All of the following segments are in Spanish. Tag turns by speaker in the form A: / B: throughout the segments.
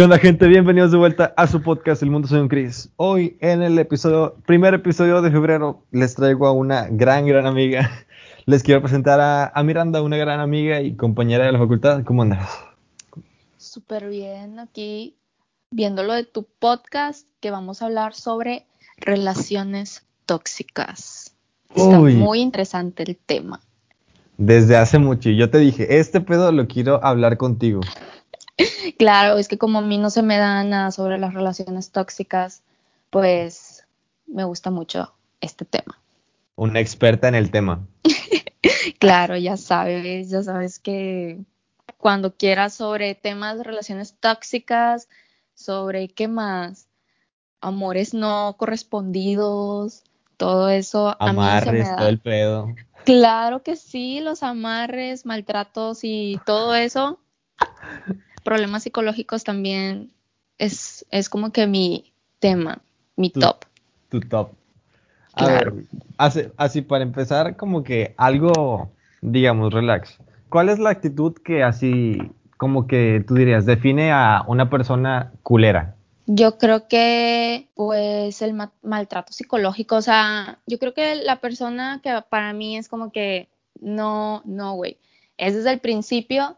A: ¿Qué onda, gente? Bienvenidos de vuelta a su podcast El Mundo Soy un Cris. Hoy, en el episodio, primer episodio de febrero, les traigo a una gran, gran amiga. Les quiero presentar a, Miranda, una gran amiga y compañera de la facultad. ¿Cómo andas?
B: Súper bien, aquí viendo lo de tu podcast, que vamos a hablar sobre relaciones tóxicas. Está muy interesante el tema.
A: Desde hace mucho. Yo te dije, este pedo lo quiero hablar contigo.
B: Claro, es que como a mí no se me da nada sobre las relaciones tóxicas, pues me gusta mucho este tema.
A: Una experta en el tema.
B: claro, ya sabes, ya sabes que cuando quieras sobre temas de relaciones tóxicas, sobre qué más, amores no correspondidos, todo eso.
A: Amarres,
B: a
A: todo el pedo.
B: Claro que sí, los amarres, maltratos y todo eso problemas psicológicos también es, es como que mi tema, mi top.
A: Tu top. A ver, así, así para empezar, como que algo, digamos, relax. ¿Cuál es la actitud que así, como que tú dirías, define a una persona culera?
B: Yo creo que, pues, el maltrato psicológico, o sea, yo creo que la persona que para mí es como que, no, no, güey, es desde el principio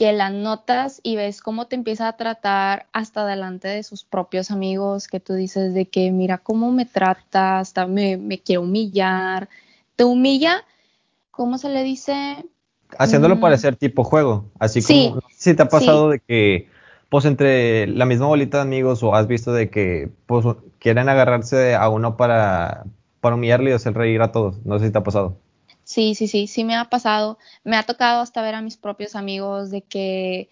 B: que la notas y ves cómo te empieza a tratar hasta delante de sus propios amigos, que tú dices de que mira cómo me trata, hasta me, me quiere humillar, te humilla, ¿cómo se le dice?
A: Haciéndolo mm. parecer tipo juego, así como si te ha pasado de que pues entre la misma bolita de amigos o has visto de que pues quieren agarrarse a uno para, para humillarle y hacer reír a todos, no sé si te ha pasado.
B: Sí, sí, sí, sí me ha pasado. Me ha tocado hasta ver a mis propios amigos de que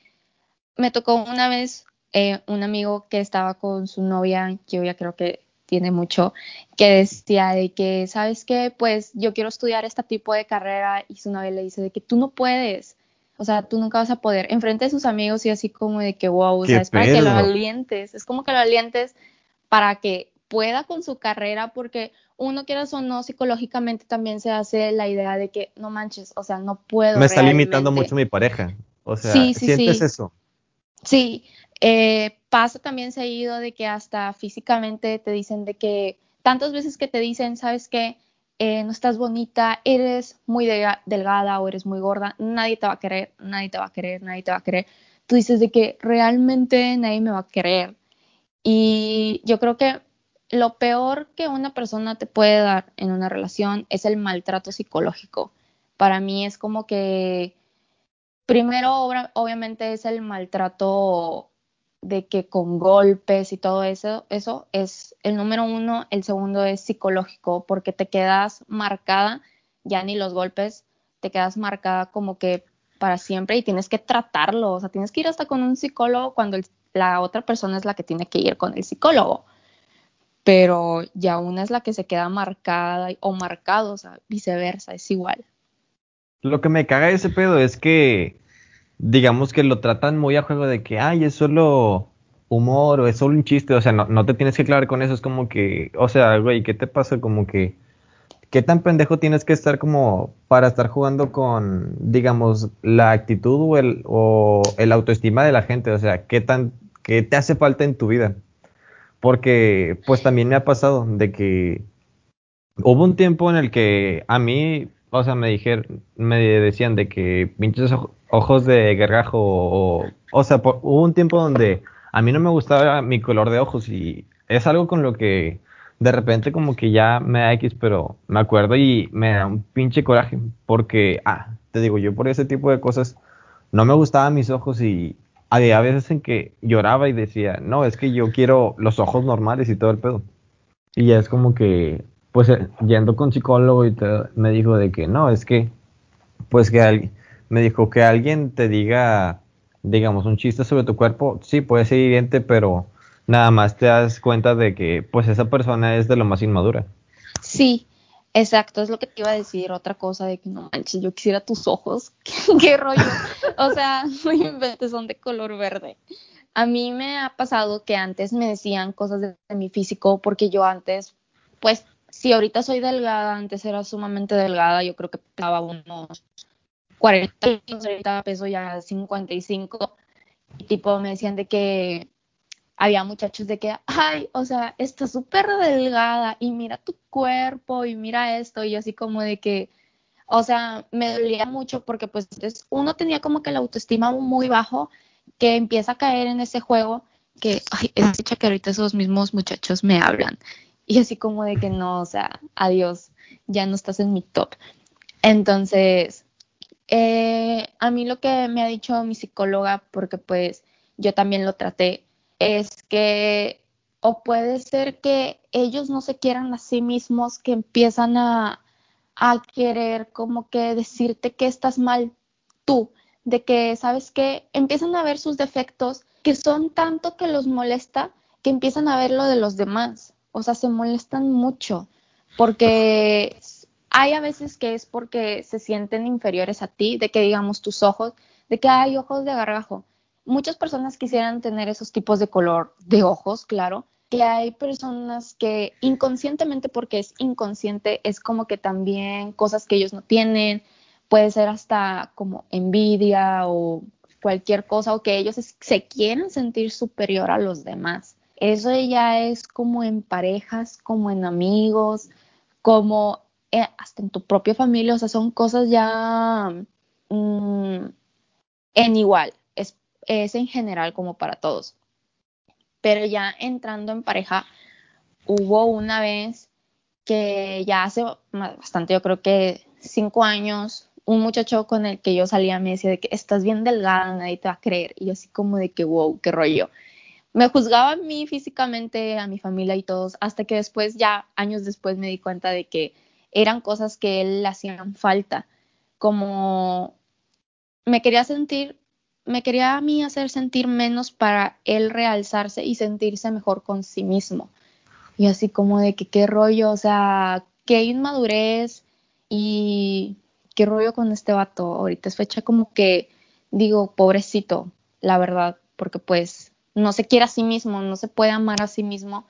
B: me tocó una vez eh, un amigo que estaba con su novia, que yo ya creo que tiene mucho, que decía de que, ¿sabes qué? Pues yo quiero estudiar este tipo de carrera y su novia le dice de que tú no puedes. O sea, tú nunca vas a poder. Enfrente de sus amigos y así como de que, wow, o sea, es para que lo alientes. Es como que lo alientes para que pueda con su carrera, porque uno quieras o no, psicológicamente también se hace la idea de que no manches, o sea, no puedo.
A: Me está limitando mucho mi pareja. O sea, ¿sientes eso?
B: Sí, eh, pasa también seguido de que hasta físicamente te dicen de que tantas veces que te dicen, sabes qué, eh, no estás bonita, eres muy delgada o eres muy gorda, nadie te va a querer, nadie te va a querer, nadie te va a querer. Tú dices de que realmente nadie me va a querer. Y yo creo que lo peor que una persona te puede dar en una relación es el maltrato psicológico. Para mí es como que, primero, obviamente es el maltrato de que con golpes y todo eso, eso es el número uno, el segundo es psicológico, porque te quedas marcada, ya ni los golpes, te quedas marcada como que para siempre y tienes que tratarlo, o sea, tienes que ir hasta con un psicólogo cuando la otra persona es la que tiene que ir con el psicólogo pero ya una es la que se queda marcada o marcado, o sea, viceversa, es igual.
A: Lo que me caga ese pedo es que, digamos que lo tratan muy a juego de que, ay, es solo humor o es solo un chiste, o sea, no, no te tienes que aclarar con eso, es como que, o sea, güey, ¿qué te pasa? Como que, ¿qué tan pendejo tienes que estar como para estar jugando con, digamos, la actitud o el, o el autoestima de la gente? O sea, ¿qué tan, qué te hace falta en tu vida? Porque pues también me ha pasado de que hubo un tiempo en el que a mí, o sea, me dijeron, me decían de que pinches ojos de gargajo o, sea, hubo un tiempo donde a mí no me gustaba mi color de ojos y es algo con lo que de repente como que ya me da X, pero me acuerdo y me da un pinche coraje porque, ah, te digo, yo por ese tipo de cosas no me gustaban mis ojos y había veces en que lloraba y decía, no, es que yo quiero los ojos normales y todo el pedo. Y ya es como que, pues eh, yendo con psicólogo y me dijo de que no, es que, pues que alguien, me dijo que alguien te diga, digamos, un chiste sobre tu cuerpo, sí, puede ser evidente, pero nada más te das cuenta de que, pues esa persona es de lo más inmadura.
B: Sí, Exacto, es lo que te iba a decir, otra cosa de que no manches, yo quisiera tus ojos, qué, rollo. O sea, no inventes, son de color verde. A mí me ha pasado que antes me decían cosas de, mi físico, porque yo antes, pues, si ahorita soy delgada, antes era sumamente delgada, yo creo que pesaba unos 40 años, ahorita peso ya 55, y tipo me decían de que había muchachos de que, ay, o sea, está súper delgada y mira tu cuerpo y mira esto y así como de que, o sea, me dolía mucho porque pues uno tenía como que la autoestima muy bajo que empieza a caer en ese juego que, ay, es hecha que ahorita esos mismos muchachos me hablan y así como de que no, o sea, adiós, ya no estás en mi top. Entonces, eh, a mí lo que me ha dicho mi psicóloga, porque pues yo también lo traté, es que o puede ser que ellos no se quieran a sí mismos, que empiezan a, a querer como que decirte que estás mal tú, de que, ¿sabes qué? Empiezan a ver sus defectos que son tanto que los molesta que empiezan a ver lo de los demás. O sea, se molestan mucho porque hay a veces que es porque se sienten inferiores a ti, de que digamos tus ojos, de que hay ojos de gargajo muchas personas quisieran tener esos tipos de color de ojos, claro, que hay personas que inconscientemente, porque es inconsciente, es como que también cosas que ellos no tienen, puede ser hasta como envidia o cualquier cosa, o que ellos se quieren sentir superior a los demás. Eso ya es como en parejas, como en amigos, como eh, hasta en tu propia familia, o sea, son cosas ya mm, en igual, es en general como para todos. Pero ya entrando en pareja, hubo una vez que ya hace bastante, yo creo que cinco años, un muchacho con el que yo salía me decía de que estás bien delgada, nadie te va a creer. Y yo así como de que, wow, qué rollo. Me juzgaba a mí físicamente, a mi familia y todos, hasta que después, ya años después, me di cuenta de que eran cosas que él le hacían falta. Como me quería sentir me quería a mí hacer sentir menos para él realzarse y sentirse mejor con sí mismo. Y así como de que qué rollo, o sea, qué inmadurez y qué rollo con este vato. Ahorita es fecha como que digo, pobrecito, la verdad, porque pues no se quiere a sí mismo, no se puede amar a sí mismo,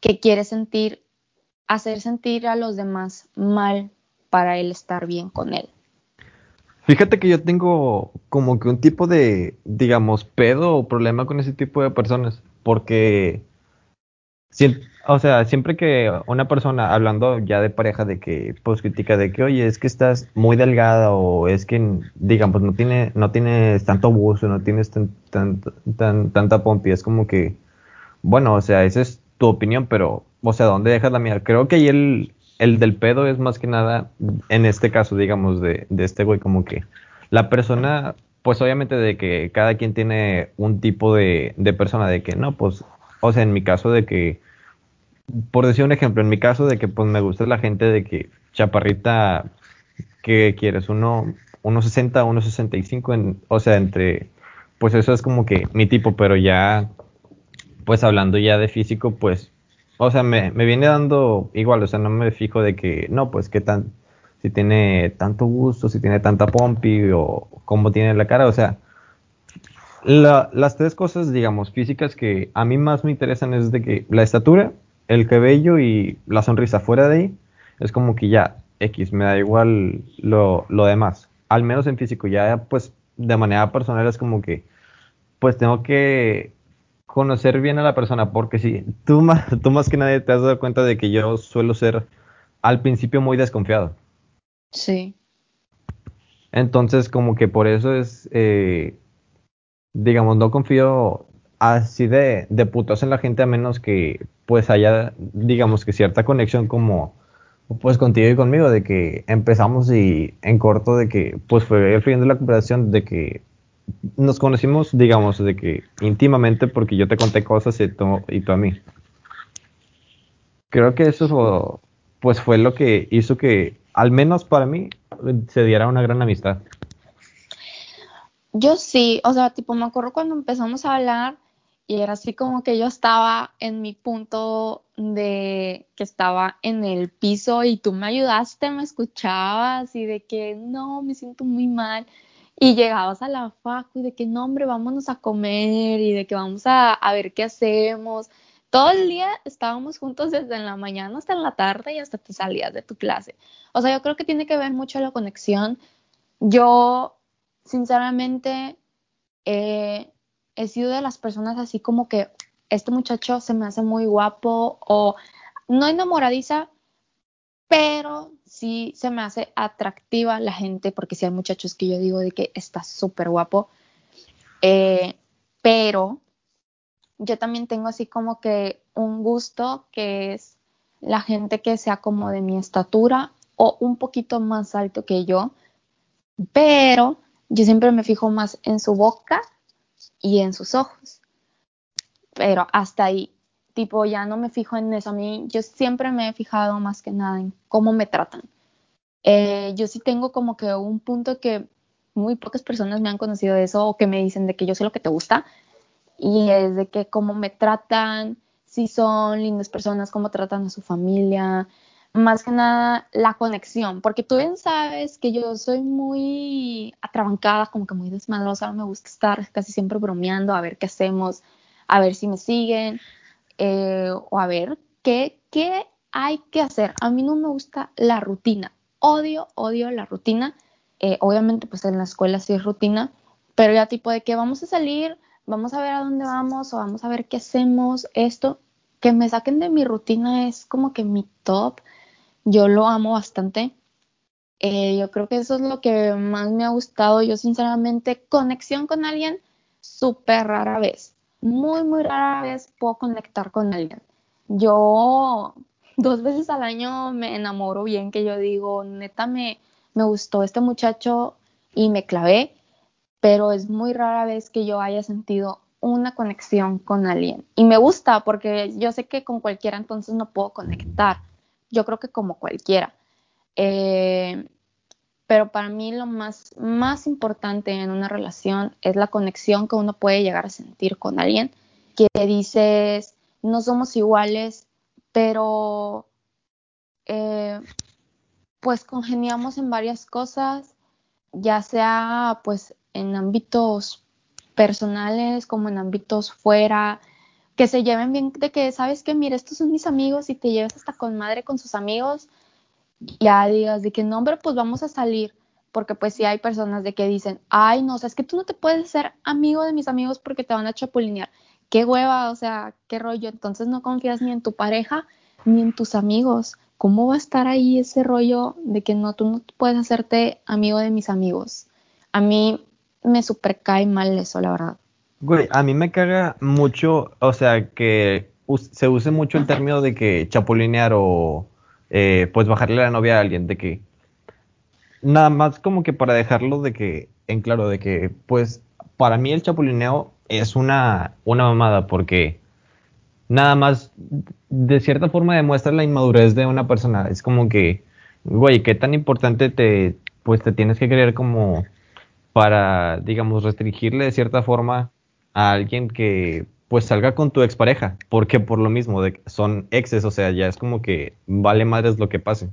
B: que quiere sentir, hacer sentir a los demás mal para él estar bien con él.
A: Fíjate que yo tengo como que un tipo de, digamos, pedo o problema con ese tipo de personas, porque, o sea, siempre que una persona, hablando ya de pareja, de que, pues, critica de que, oye, es que estás muy delgada o es que, digamos, no, tiene, no tienes tanto buzo, no tienes tan, tan, tanta pompi, es como que, bueno, o sea, esa es tu opinión, pero, o sea, ¿dónde dejas la mía? Creo que ahí el, el del pedo es más que nada, en este caso, digamos, de, de este güey, como que la persona, pues obviamente de que cada quien tiene un tipo de, de persona, de que no, pues, o sea, en mi caso de que, por decir un ejemplo, en mi caso de que pues me gusta la gente de que chaparrita, que quieres? Uno, 1.60, 1.65, en, o sea, entre, pues eso es como que mi tipo, pero ya, pues hablando ya de físico, pues o sea, me, me, viene dando igual, o sea, no me fijo de que, no, pues qué tan, si tiene tanto gusto, si tiene tanta pompi o cómo tiene la cara, o sea, las tres cosas, digamos, físicas que a mí más me interesan es de que la estatura, el cabello y la sonrisa fuera de ahí, es como que ya, X, me da igual lo, lo demás, al menos en físico, ya pues de manera personal es como que, pues tengo que conocer bien a la persona, porque si tú más, tú más que nadie te has dado cuenta de que yo suelo ser al principio muy desconfiado.
B: Sí.
A: Entonces, como que por eso es, eh, digamos, no confío así de, de putos en la gente a menos que pues haya, digamos que cierta conexión como pues contigo y conmigo, de que empezamos y en corto de que pues fue el fin de la conversación de que nos conocimos, digamos, de que íntimamente porque yo te conté cosas y tú, y tú a mí. Creo que eso fue, pues fue lo que hizo que, al menos para mí, se diera una gran amistad.
B: Yo sí, o sea, tipo, me acuerdo cuando empezamos a hablar y era así como que yo estaba en mi punto de que estaba en el piso y tú me ayudaste, me escuchabas y de que no, me siento muy mal y llegabas a la facu y de que no, hombre, vámonos a comer y de que vamos a, a ver qué hacemos. Todo el día estábamos juntos desde la mañana hasta la tarde y hasta te salías de tu clase. O sea, yo creo que tiene que ver mucho la conexión. Yo, sinceramente, he sido de las personas así como que este muchacho se me hace muy guapo o no enamoradiza, pero sí se me hace atractiva la gente, porque si hay muchachos que yo digo de que está súper guapo, eh, pero yo también tengo así como que un gusto que es la gente que sea como de mi estatura o un poquito más alto que yo, pero yo siempre me fijo más en su boca y en sus ojos. Pero hasta ahí, tipo, ya no me fijo en eso. A mí, yo siempre me he fijado más que nada en cómo me tratan. Eh, yo sí tengo como que un punto que muy pocas personas me han conocido de eso o que me dicen de que yo sé lo que te gusta y es de que cómo me tratan, si son lindas personas, cómo tratan a su familia, más que nada la conexión, porque tú bien sabes que yo soy muy atrabancada, como que muy desmadrosa, me gusta estar casi siempre bromeando, a ver qué hacemos, a ver si me siguen, eh, o a ver qué, qué hay que hacer. A mí no me gusta la rutina, odio, odio la rutina. Eh, obviamente, pues en la escuela sí es rutina, pero ya tipo de que vamos a salir, vamos a ver a dónde vamos o vamos a ver qué hacemos, esto, que me saquen de mi rutina es como que mi top yo lo amo bastante. Eh, yo creo que eso es lo que más me ha gustado. Yo sinceramente, conexión con alguien, súper rara vez. Muy, muy rara vez puedo conectar con alguien. Yo dos veces al año me enamoro bien, que yo digo, neta, me, me gustó este muchacho y me clavé, pero es muy rara vez que yo haya sentido una conexión con alguien. Y me gusta porque yo sé que con cualquiera entonces no puedo conectar yo creo que como cualquiera. Eh, pero para mí lo más, más importante en una relación es la conexión que uno puede llegar a sentir con alguien, que dices, no somos iguales, pero eh, pues congeniamos en varias cosas, ya sea pues en ámbitos personales como en ámbitos fuera, que se lleven bien de que, ¿sabes que Mira, estos son mis amigos y te llevas hasta con madre con sus amigos, ya digas de que no, hombre, pues vamos a salir, porque pues sí hay personas de que dicen, ay, no, o es que tú no te puedes ser amigo de mis amigos porque te van a chapulinear. Qué hueva, o sea, qué rollo. Entonces no confías ni en tu pareja ni en tus amigos. ¿Cómo va a estar ahí ese rollo de que no, tú no puedes hacerte amigo de mis amigos? A mí me super cae mal eso, la verdad.
A: Güey, a mí me caga mucho, o sea, que se use mucho el término de que chapulinear o eh, pues bajarle la novia a alguien, de que nada más como que para dejarlo de que en claro, de que pues para mí el chapulineo es una, una mamada porque nada más de cierta forma demuestra la inmadurez de una persona. Es como que, güey, qué tan importante te pues te tienes que creer como para, digamos, restringirle de cierta forma a alguien que pues salga con tu expareja, porque por lo mismo de, son exes, o sea, ya es como que vale madres lo que pase.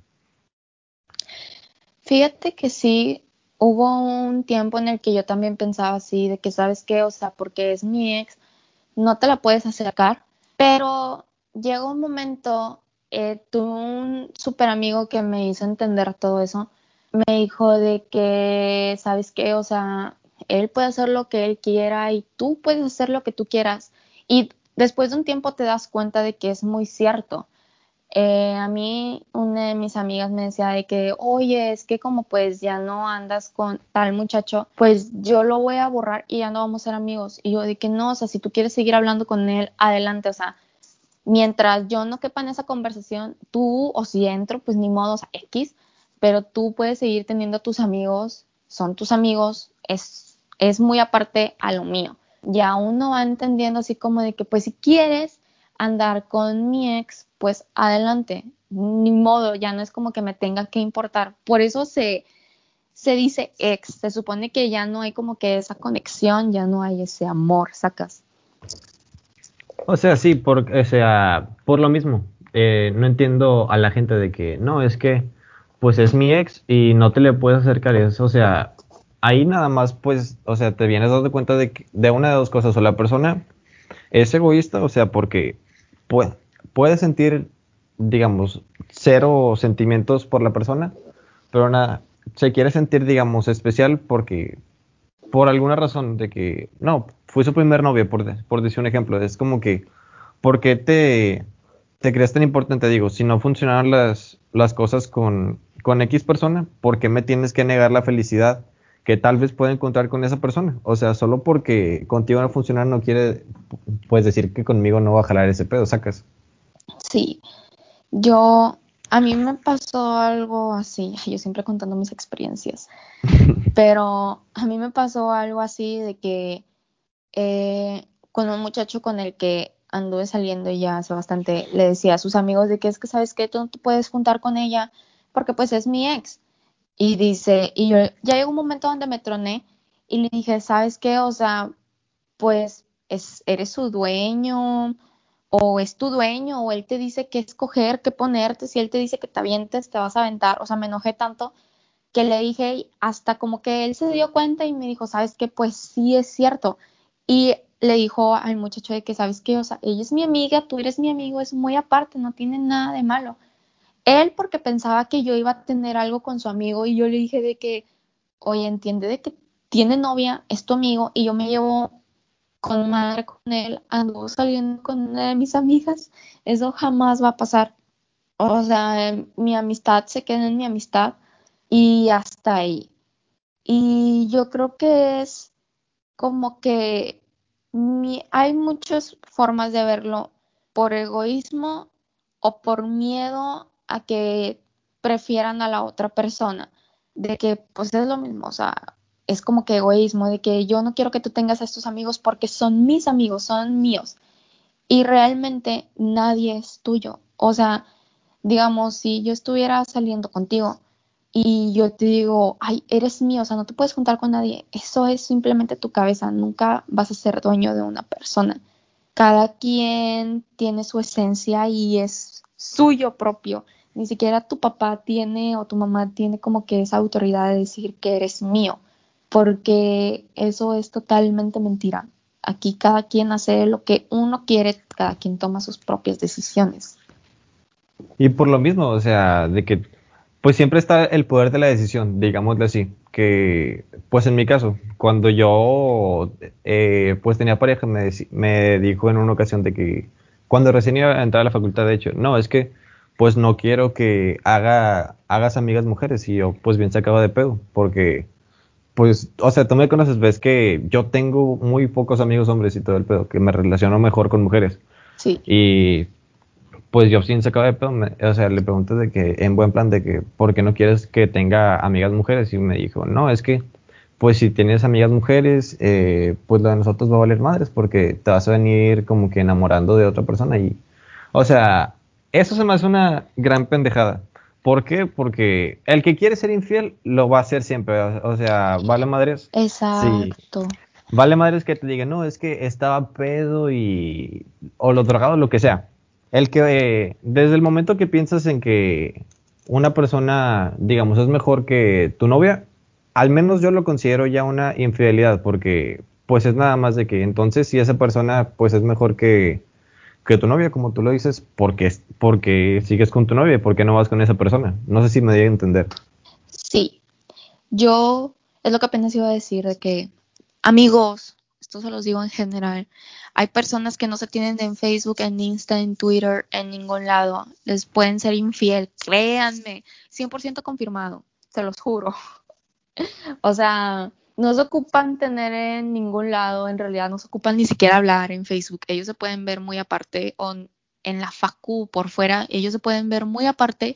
B: Fíjate que sí, hubo un tiempo en el que yo también pensaba así, de que sabes qué, o sea, porque es mi ex, no te la puedes acercar, pero llegó un momento, eh, tuve un super amigo que me hizo entender todo eso, me dijo de que, sabes qué, o sea, él puede hacer lo que él quiera y tú puedes hacer lo que tú quieras. Y después de un tiempo te das cuenta de que es muy cierto. Eh, a mí una de mis amigas me decía de que, oye, es que como pues ya no andas con tal muchacho, pues yo lo voy a borrar y ya no vamos a ser amigos. Y yo de que no, o sea, si tú quieres seguir hablando con él, adelante, o sea, mientras yo no quepa en esa conversación, tú o si entro, pues ni modo, o sea, X, pero tú puedes seguir teniendo tus amigos, son tus amigos, es es muy aparte a lo mío. Ya uno va entendiendo así como de que pues si quieres andar con mi ex, pues adelante, ni modo, ya no es como que me tenga que importar. Por eso se, se dice ex, se supone que ya no hay como que esa conexión, ya no hay ese amor, sacas.
A: O sea, sí, por, o sea, por lo mismo. Eh, no entiendo a la gente de que, no, es que, pues es mi ex y no te le puedes acercar. Eso, o sea, ahí nada más, pues, o sea, te vienes dando cuenta de, de una de dos cosas. O la persona es egoísta, o sea, porque puede, sentir, digamos, cero sentimientos por la persona, pero nada, se quiere sentir, digamos, especial porque, por alguna razón, de que, no, fue su primer novio, por, por decir un ejemplo, es como que, ¿por qué te, te crees tan importante? Digo, si no funcionaron las, las cosas con, con X persona, ¿por qué me tienes que negar la felicidad que tal vez pueda encontrar con esa persona? O sea, solo porque contigo no funciona no quiere, pues decir que conmigo no va a jalar ese pedo, sacas.
B: Sí, yo, a mí me pasó algo así, yo siempre contando mis experiencias, pero a mí me pasó algo así de que eh, con un muchacho con el que anduve saliendo ya hace bastante, le decía a sus amigos de que es que, ¿sabes que Tú no te puedes juntar con ella porque pues es mi ex. Y dice, y yo ya llegó un momento donde me troné y le dije, ¿sabes qué? O sea, pues es, eres su dueño o es tu dueño o él te dice qué escoger, qué ponerte, si él te dice que te avientes, te vas a aventar. O sea, me enojé tanto que le dije hasta como que él se dio cuenta y me dijo, ¿sabes qué? Pues sí es cierto. Y le dijo al muchacho de que, ¿sabes qué? O sea, ella es mi amiga, tú eres mi amigo, es muy aparte, no tiene nada de malo. Él porque pensaba que yo iba a tener algo con su amigo y yo le dije de que, oye, entiende de que tiene novia, es tu amigo y yo me llevo con madre con él, ando saliendo con una de mis amigas, eso jamás va a pasar. O sea, mi amistad se queda en mi amistad y hasta ahí. Y yo creo que es como que hay muchas formas de verlo, por egoísmo o por miedo a que prefieran a la otra persona, de que pues es lo mismo, o sea, es como que egoísmo, de que yo no quiero que tú tengas a estos amigos porque son mis amigos, son míos. Y realmente nadie es tuyo. O sea, digamos, si yo estuviera saliendo contigo y yo te digo, ay, eres mío, o sea, no te puedes juntar con nadie, eso es simplemente tu cabeza, nunca vas a ser dueño de una persona. Cada quien tiene su esencia y es suyo propio ni siquiera tu papá tiene o tu mamá tiene como que esa autoridad de decir que eres mío, porque eso es totalmente mentira. Aquí cada quien hace lo que uno quiere, cada quien toma sus propias decisiones.
A: Y por lo mismo, o sea, de que pues siempre está el poder de la decisión, digámosle así, que pues en mi caso, cuando yo eh, pues tenía pareja, me, me dijo en una ocasión de que cuando recién iba a entrar a la facultad, de hecho, no, es que pues no quiero que haga, hagas amigas mujeres y yo pues bien sacado de pedo, porque pues, o sea, tú me conoces, ves que yo tengo muy pocos amigos hombres y todo el pedo, que me relaciono mejor con mujeres.
B: Sí.
A: Y pues yo sin sacado de pedo, o sea, le pregunté de que, en buen plan, de que, ¿por qué no quieres que tenga amigas mujeres? Y me dijo, no, es que, pues si tienes amigas mujeres, eh, pues lo de nosotros va a valer madres, porque te vas a venir como que enamorando de otra persona y, o sea, eso se me hace una gran pendejada. ¿Por qué? Porque el que quiere ser infiel lo va a hacer siempre. O sea, vale madres.
B: Exacto.
A: Vale madres que te digan, no, es que estaba pedo y. o lo drogado, lo que sea. El que. desde el momento que piensas en que una persona, digamos, es mejor que tu novia, al menos yo lo considero ya una infidelidad, porque pues es nada más de que entonces si esa persona pues es mejor que que tu novia, como tú lo dices, porque, porque sigues con tu novia, ¿por qué no vas con esa persona? No sé si me di a entender.
B: Sí, yo es lo que apenas iba a decir, de que amigos, esto se los digo en general, hay personas que no se tienen en Facebook, en Insta, en Twitter, en ningún lado, les pueden ser infiel, créanme, 100% confirmado, se los juro. o sea, no se ocupan tener en ningún lado, en realidad no se ocupan ni siquiera hablar en Facebook. Ellos se pueden ver muy aparte o en la facu por fuera, ellos se pueden ver muy aparte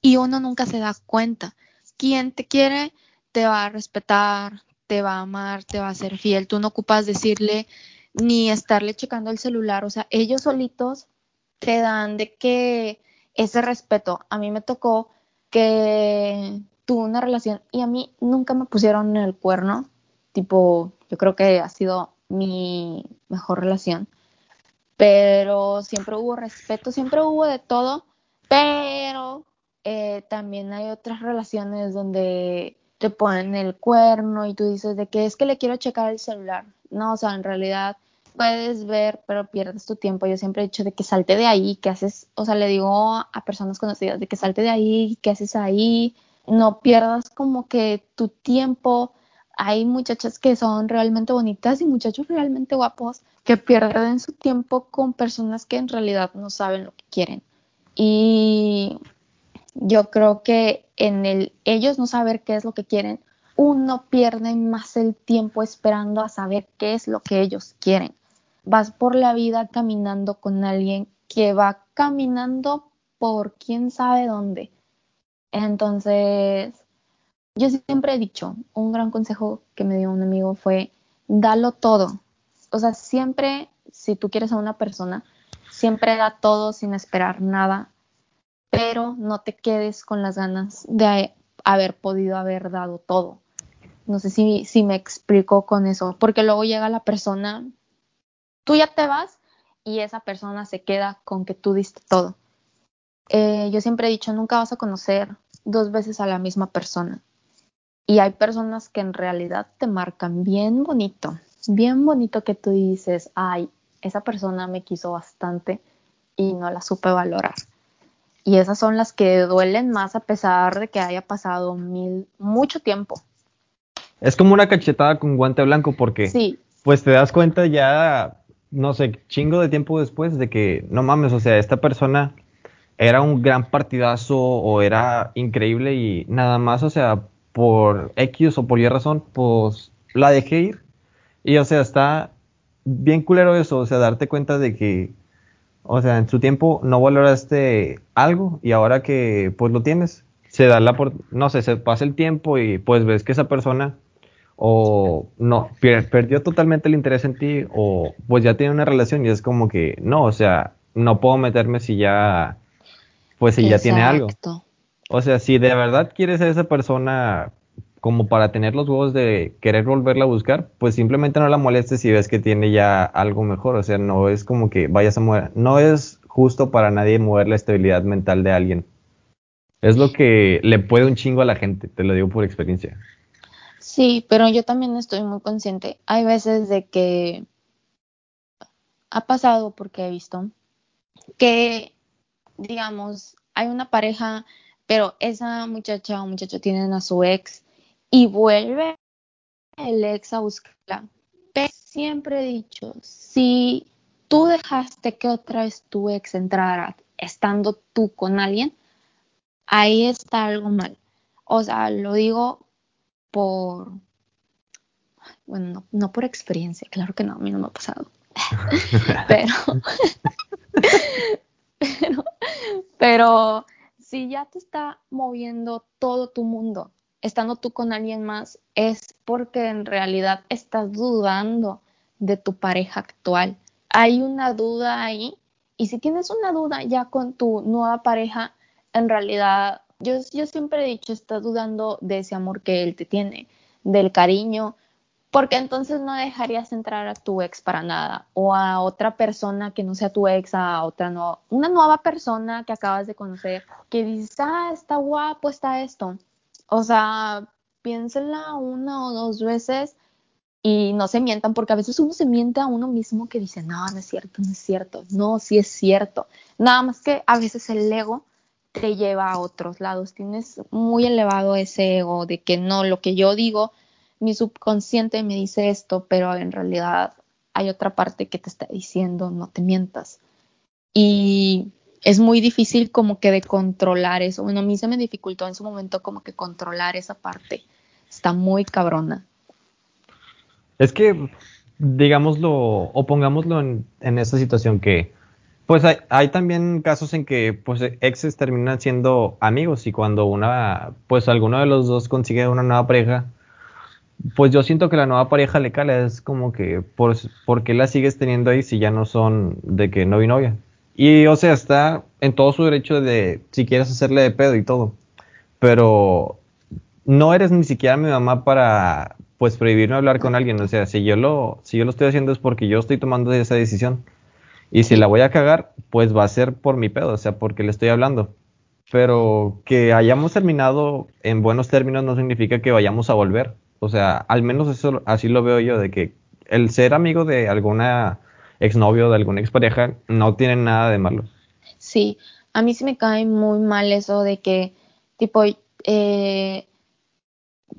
B: y uno nunca se da cuenta. Quien te quiere te va a respetar, te va a amar, te va a ser fiel. Tú no ocupas decirle ni estarle checando el celular, o sea, ellos solitos te dan de que ese respeto. A mí me tocó que tuve una relación y a mí nunca me pusieron el cuerno, tipo, yo creo que ha sido mi mejor relación, pero siempre hubo respeto, siempre hubo de todo, pero eh, también hay otras relaciones donde te ponen el cuerno y tú dices de que es que le quiero checar el celular. No, o sea, en realidad puedes ver, pero pierdes tu tiempo. Yo siempre he dicho de que salte de ahí, que haces, o sea, le digo a personas conocidas de que salte de ahí, ¿qué haces ahí? No pierdas como que tu tiempo hay muchachas que son realmente bonitas y muchachos realmente guapos que pierden su tiempo con personas que en realidad no saben lo que quieren. Y yo creo que en el ellos no saber qué es lo que quieren, uno pierde más el tiempo esperando a saber qué es lo que ellos quieren. Vas por la vida caminando con alguien que va caminando por quién sabe dónde. Entonces, yo siempre he dicho, un gran consejo que me dio un amigo fue, dalo todo. O sea, siempre, si tú quieres a una persona, siempre da todo sin esperar nada, pero no te quedes con las ganas de haber podido haber dado todo. No sé si, si me explico con eso, porque luego llega la persona, tú ya te vas y esa persona se queda con que tú diste todo. Eh, yo siempre he dicho, nunca vas a conocer dos veces a la misma persona. Y hay personas que en realidad te marcan bien bonito, bien bonito que tú dices, ay, esa persona me quiso bastante y no la supe valorar. Y esas son las que duelen más a pesar de que haya pasado mil, mucho tiempo.
A: Es como una cachetada con guante blanco porque
B: sí.
A: pues te das cuenta ya, no sé, chingo de tiempo después de que no mames, o sea, esta persona era un gran partidazo o era increíble y nada más, o sea, por X o por Y razón, pues la dejé ir. Y o sea, está bien culero eso, o sea, darte cuenta de que, o sea, en su tiempo no valoraste algo y ahora que pues lo tienes, se da la, por, no sé, se pasa el tiempo y pues ves que esa persona o no, perdió totalmente el interés en ti o pues ya tiene una relación y es como que, no, o sea, no puedo meterme si ya, pues si ya tiene algo. O sea, si de verdad quieres a esa persona como para tener los huevos de querer volverla a buscar, pues simplemente no la molestes si ves que tiene ya algo mejor. O sea, no es como que vayas a mover. No es justo para nadie mover la estabilidad mental de alguien. Es lo que le puede un chingo a la gente, te lo digo por experiencia.
B: Sí, pero yo también estoy muy consciente. Hay veces de que ha pasado porque he visto que, digamos, hay una pareja pero esa muchacha o muchacho tienen a su ex y vuelve el ex a buscarla. Pero siempre he dicho, si tú dejaste que otra vez tu ex entrara estando tú con alguien, ahí está algo mal. O sea, lo digo por, bueno, no, no por experiencia, claro que no, a mí no me ha pasado. pero, pero, pero si ya te está moviendo todo tu mundo, estando tú con alguien más, es porque en realidad estás dudando de tu pareja actual. Hay una duda ahí y si tienes una duda ya con tu nueva pareja, en realidad yo, yo siempre he dicho, estás dudando de ese amor que él te tiene, del cariño, porque entonces no dejarías entrar a tu ex para nada o a otra persona que no sea tu ex, a otra no, una nueva persona que acabas de conocer que dices, ah, está guapo, está esto. O sea, piénsela una o dos veces y no se mientan, porque a veces uno se miente a uno mismo que dice, no, no es cierto, no es cierto, no, sí es cierto. Nada más que a veces el ego te lleva a otros lados, tienes muy elevado ese ego de que no, lo que yo digo mi subconsciente me dice esto, pero en realidad hay otra parte que te está diciendo no te mientas. Y es muy difícil como que de controlar eso. Bueno, a mí se me dificultó en su momento como que controlar esa parte. Está muy cabrona.
A: Es que, digámoslo, o pongámoslo en, en esta situación que, pues hay, hay, también casos en que pues exes terminan siendo amigos y cuando una, pues alguno de los dos consigue una nueva pareja, pues yo siento que la nueva pareja le cala, es como que, por, ¿por qué la sigues teniendo ahí si ya no son de que no y novia? Y, o sea, está en todo su derecho de, si quieres hacerle de pedo y todo, pero no eres ni siquiera mi mamá para, pues, prohibirme hablar con alguien, o sea, si yo lo, si yo lo estoy haciendo es porque yo estoy tomando esa decisión. Y si la voy a cagar, pues va a ser por mi pedo, o sea, porque le estoy hablando. Pero que hayamos terminado en buenos términos no significa que vayamos a volver. O sea, al menos eso así lo veo yo, de que el ser amigo de alguna exnovio, de alguna expareja, no tiene nada de malo.
B: Sí, a mí sí me cae muy mal eso de que, tipo, eh,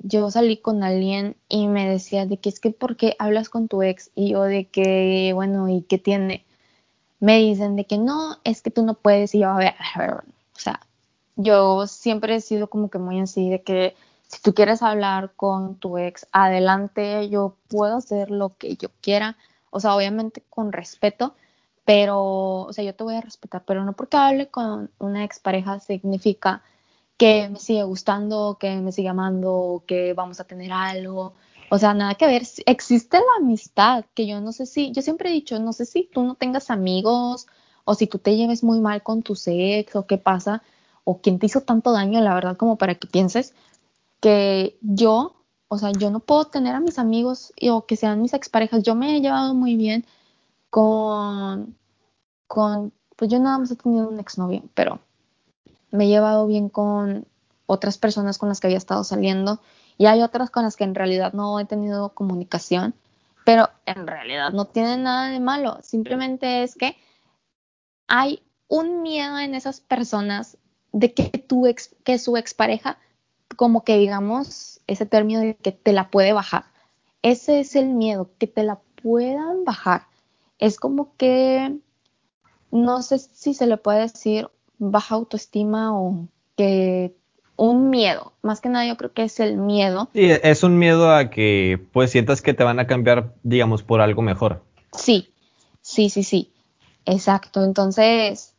B: yo salí con alguien y me decía de que es que ¿por qué hablas con tu ex? Y yo de que, bueno, ¿y qué tiene? Me dicen de que no, es que tú no puedes. Y yo, a ver, a ver, o sea, yo siempre he sido como que muy así de que si tú quieres hablar con tu ex, adelante, yo puedo hacer lo que yo quiera, o sea, obviamente con respeto, pero, o sea, yo te voy a respetar, pero no porque hable con una expareja significa que me sigue gustando, que me sigue amando, que vamos a tener algo. O sea, nada que ver. Existe la amistad, que yo no sé si, yo siempre he dicho, no sé si tú no tengas amigos o si tú te lleves muy mal con tu ex o qué pasa o quién te hizo tanto daño, la verdad, como para que pienses que yo, o sea, yo no puedo tener a mis amigos o que sean mis exparejas. Yo me he llevado muy bien con, con, pues yo nada más he tenido un exnovio, pero me he llevado bien con otras personas con las que había estado saliendo y hay otras con las que en realidad no he tenido comunicación, pero en realidad no tiene nada de malo, simplemente es que hay un miedo en esas personas de que tu ex, que su expareja, como que digamos ese término de que te la puede bajar. Ese es el miedo, que te la puedan bajar. Es como que, no sé si se le puede decir baja autoestima o que un miedo. Más que nada yo creo que es el miedo.
A: Sí, es un miedo a que pues sientas que te van a cambiar, digamos, por algo mejor.
B: Sí, sí, sí, sí. Exacto. Entonces,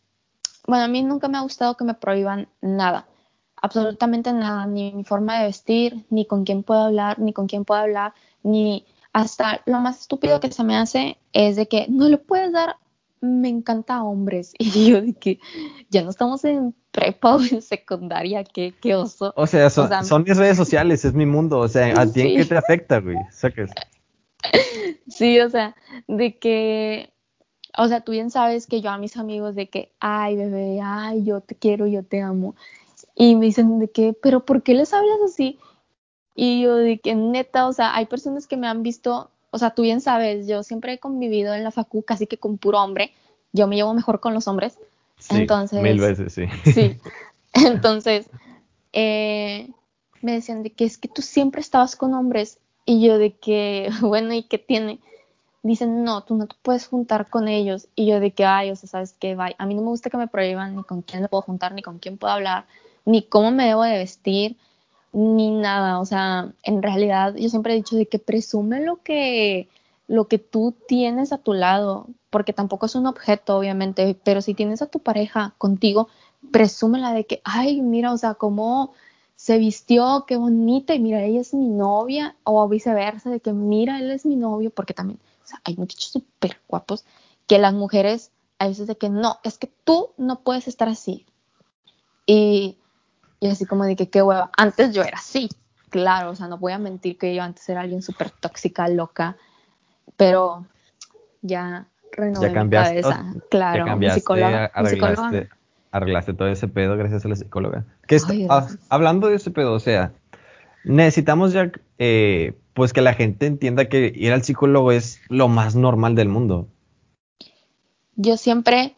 B: bueno, a mí nunca me ha gustado que me prohíban nada. Absolutamente nada. Ni mi forma de vestir, ni con quién puedo hablar, ni con quién puedo hablar, ni hasta lo más estúpido que se me hace es de que no le puedes dar me encanta a hombres. Y yo de que ya no estamos en prepa o en secundaria, qué, qué oso.
A: O sea, son, mis redes sociales, es mi mundo. O sea, ¿a ti en qué te afecta, güey?
B: Sí, o sea, de que, o sea, tú bien sabes que yo a mis amigos de que, ay, bebé, ay, yo te quiero, yo te amo. Y me dicen de que, pero ¿por qué les hablas así? Y yo de que neta, o sea, hay personas que me han visto o sea, tú bien sabes, yo siempre he convivido en la facu casi que con puro hombre. Yo me llevo mejor con los hombres.
A: Sí, entonces, mil veces, sí.
B: Sí. Entonces, eh, me decían de que es que tú siempre estabas con hombres. Y yo de que, bueno, ¿y qué tiene? Dicen, no, tú no te puedes juntar con ellos. Y yo de que, ay, o sea, ¿sabes qué? Bye. A mí no me gusta que me prohíban ni con quién me puedo juntar, ni con quién puedo hablar, ni cómo me debo de vestir ni nada, o sea, en realidad yo siempre he dicho de que presume lo que lo que tú tienes a tu lado, porque tampoco es un objeto, obviamente, pero si tienes a tu pareja contigo, presúmela de que, ay, mira, o sea, cómo se vistió, qué bonita, y mira, ella es mi novia, o viceversa, de que mira, él es mi novio, porque también, o sea, hay muchachos súper guapos que las mujeres a veces de que no, es que tú no puedes estar así. Y y así como de que qué hueva. Antes yo era así, claro, o sea, no voy a mentir que yo antes era alguien súper tóxica, loca, pero ya renové
A: ya mi cabeza.
B: claro,
A: cambiaste, psicóloga, arreglaste, arreglaste, todo ese pedo gracias a la psicóloga. Que ah, hablando de ese pedo, o sea, necesitamos ya eh, pues que la gente entienda que ir al psicólogo es lo más normal del mundo.
B: Yo siempre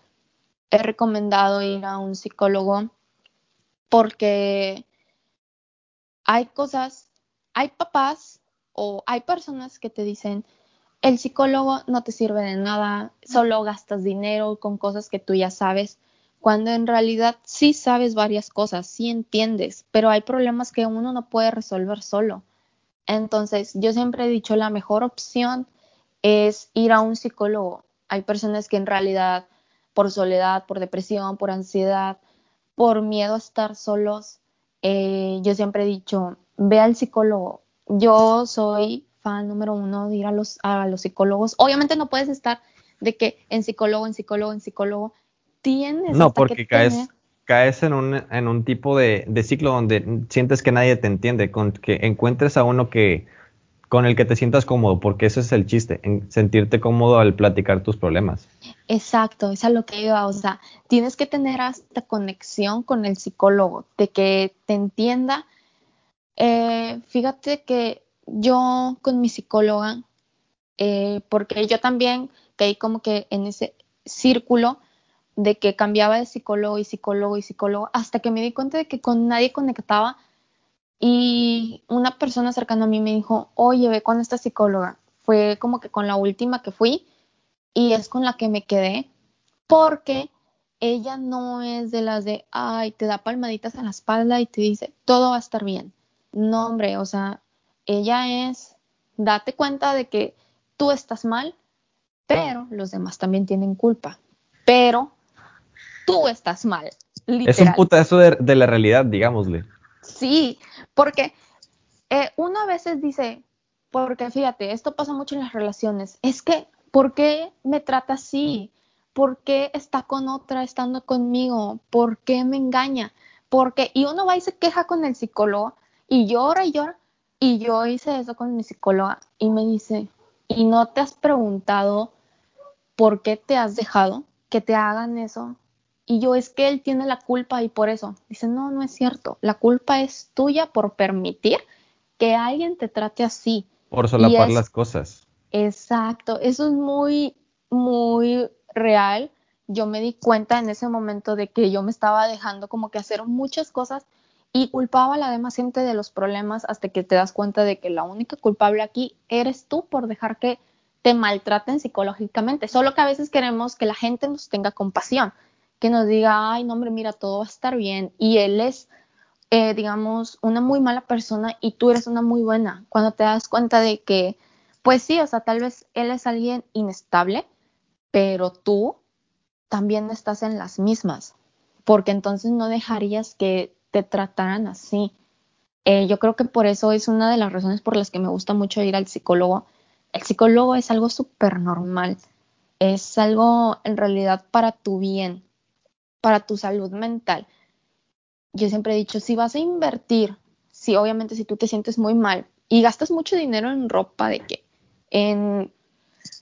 B: he recomendado ir a un psicólogo porque hay cosas, hay papás o hay personas que te dicen, el psicólogo no te sirve de nada, solo gastas dinero con cosas que tú ya sabes, cuando en realidad sí sabes varias cosas, sí entiendes, pero hay problemas que uno no puede resolver solo. Entonces, yo siempre he dicho, la mejor opción es ir a un psicólogo. Hay personas que en realidad por soledad, por depresión, por ansiedad, por miedo a estar solos, eh, yo siempre he dicho, ve al psicólogo. Yo soy fan número uno de ir a los, a los psicólogos. Obviamente no puedes estar de que en psicólogo, en psicólogo, en psicólogo. Tienes.
A: No, porque caes, caes en un, en un tipo de, de, ciclo donde sientes que nadie te entiende, con que encuentres a uno que con el que te sientas cómodo, porque ese es el chiste, en sentirte cómodo al platicar tus problemas.
B: Exacto, es a lo que iba, o sea, tienes que tener hasta conexión con el psicólogo, de que te entienda. Eh, fíjate que yo con mi psicóloga, eh, porque yo también caí como que en ese círculo de que cambiaba de psicólogo y psicólogo y psicólogo, hasta que me di cuenta de que con nadie conectaba Y una persona cercana a mí me dijo, oye, ve con esta psicóloga. Fue como que con la última que fui y es con la que me quedé porque ella no es de las de, ay, te da palmaditas en la espalda y te dice, todo va a estar bien. No, hombre, o sea, ella es, date cuenta de que tú estás mal, pero los demás también tienen culpa. Pero tú estás mal.
A: Es un putazo de, de la realidad, digámosle.
B: Sí, porque eh, uno a veces dice, porque fíjate, esto pasa mucho en las relaciones, es que, ¿por qué me trata así? ¿Por qué está con otra estando conmigo? ¿Por qué me engaña? Porque, y uno va y se queja con el psicólogo y llora y llora. Y yo hice eso con mi psicóloga y me dice, ¿y no te has preguntado por qué te has dejado que te hagan eso? Y yo, es que él tiene la culpa y por eso. Dice, no, no es cierto. La culpa es tuya por permitir que alguien te trate así.
A: Por solapar las cosas.
B: Exacto. Eso es muy, muy real. Yo me di cuenta en ese momento de que yo me estaba dejando como que hacer muchas cosas y culpaba a la demás gente de los problemas hasta que te das cuenta de que la única culpable aquí eres tú por dejar que te maltraten psicológicamente. Solo que a veces queremos que la gente nos tenga compasión que nos diga, ay, no, hombre, mira, todo va a estar bien. Y él es, eh, digamos, una muy mala persona y tú eres una muy buena. Cuando te das cuenta de que, pues sí, o sea, tal vez él es alguien inestable, pero tú también estás en las mismas, porque entonces no dejarías que te trataran así. Eh, yo creo que por eso es una de las razones por las que me gusta mucho ir al psicólogo. El psicólogo es algo súper normal, es algo en realidad para tu bien, para tu salud mental. Yo siempre he dicho, si vas a invertir, si obviamente si tú te sientes muy mal y gastas mucho dinero en ropa, de que en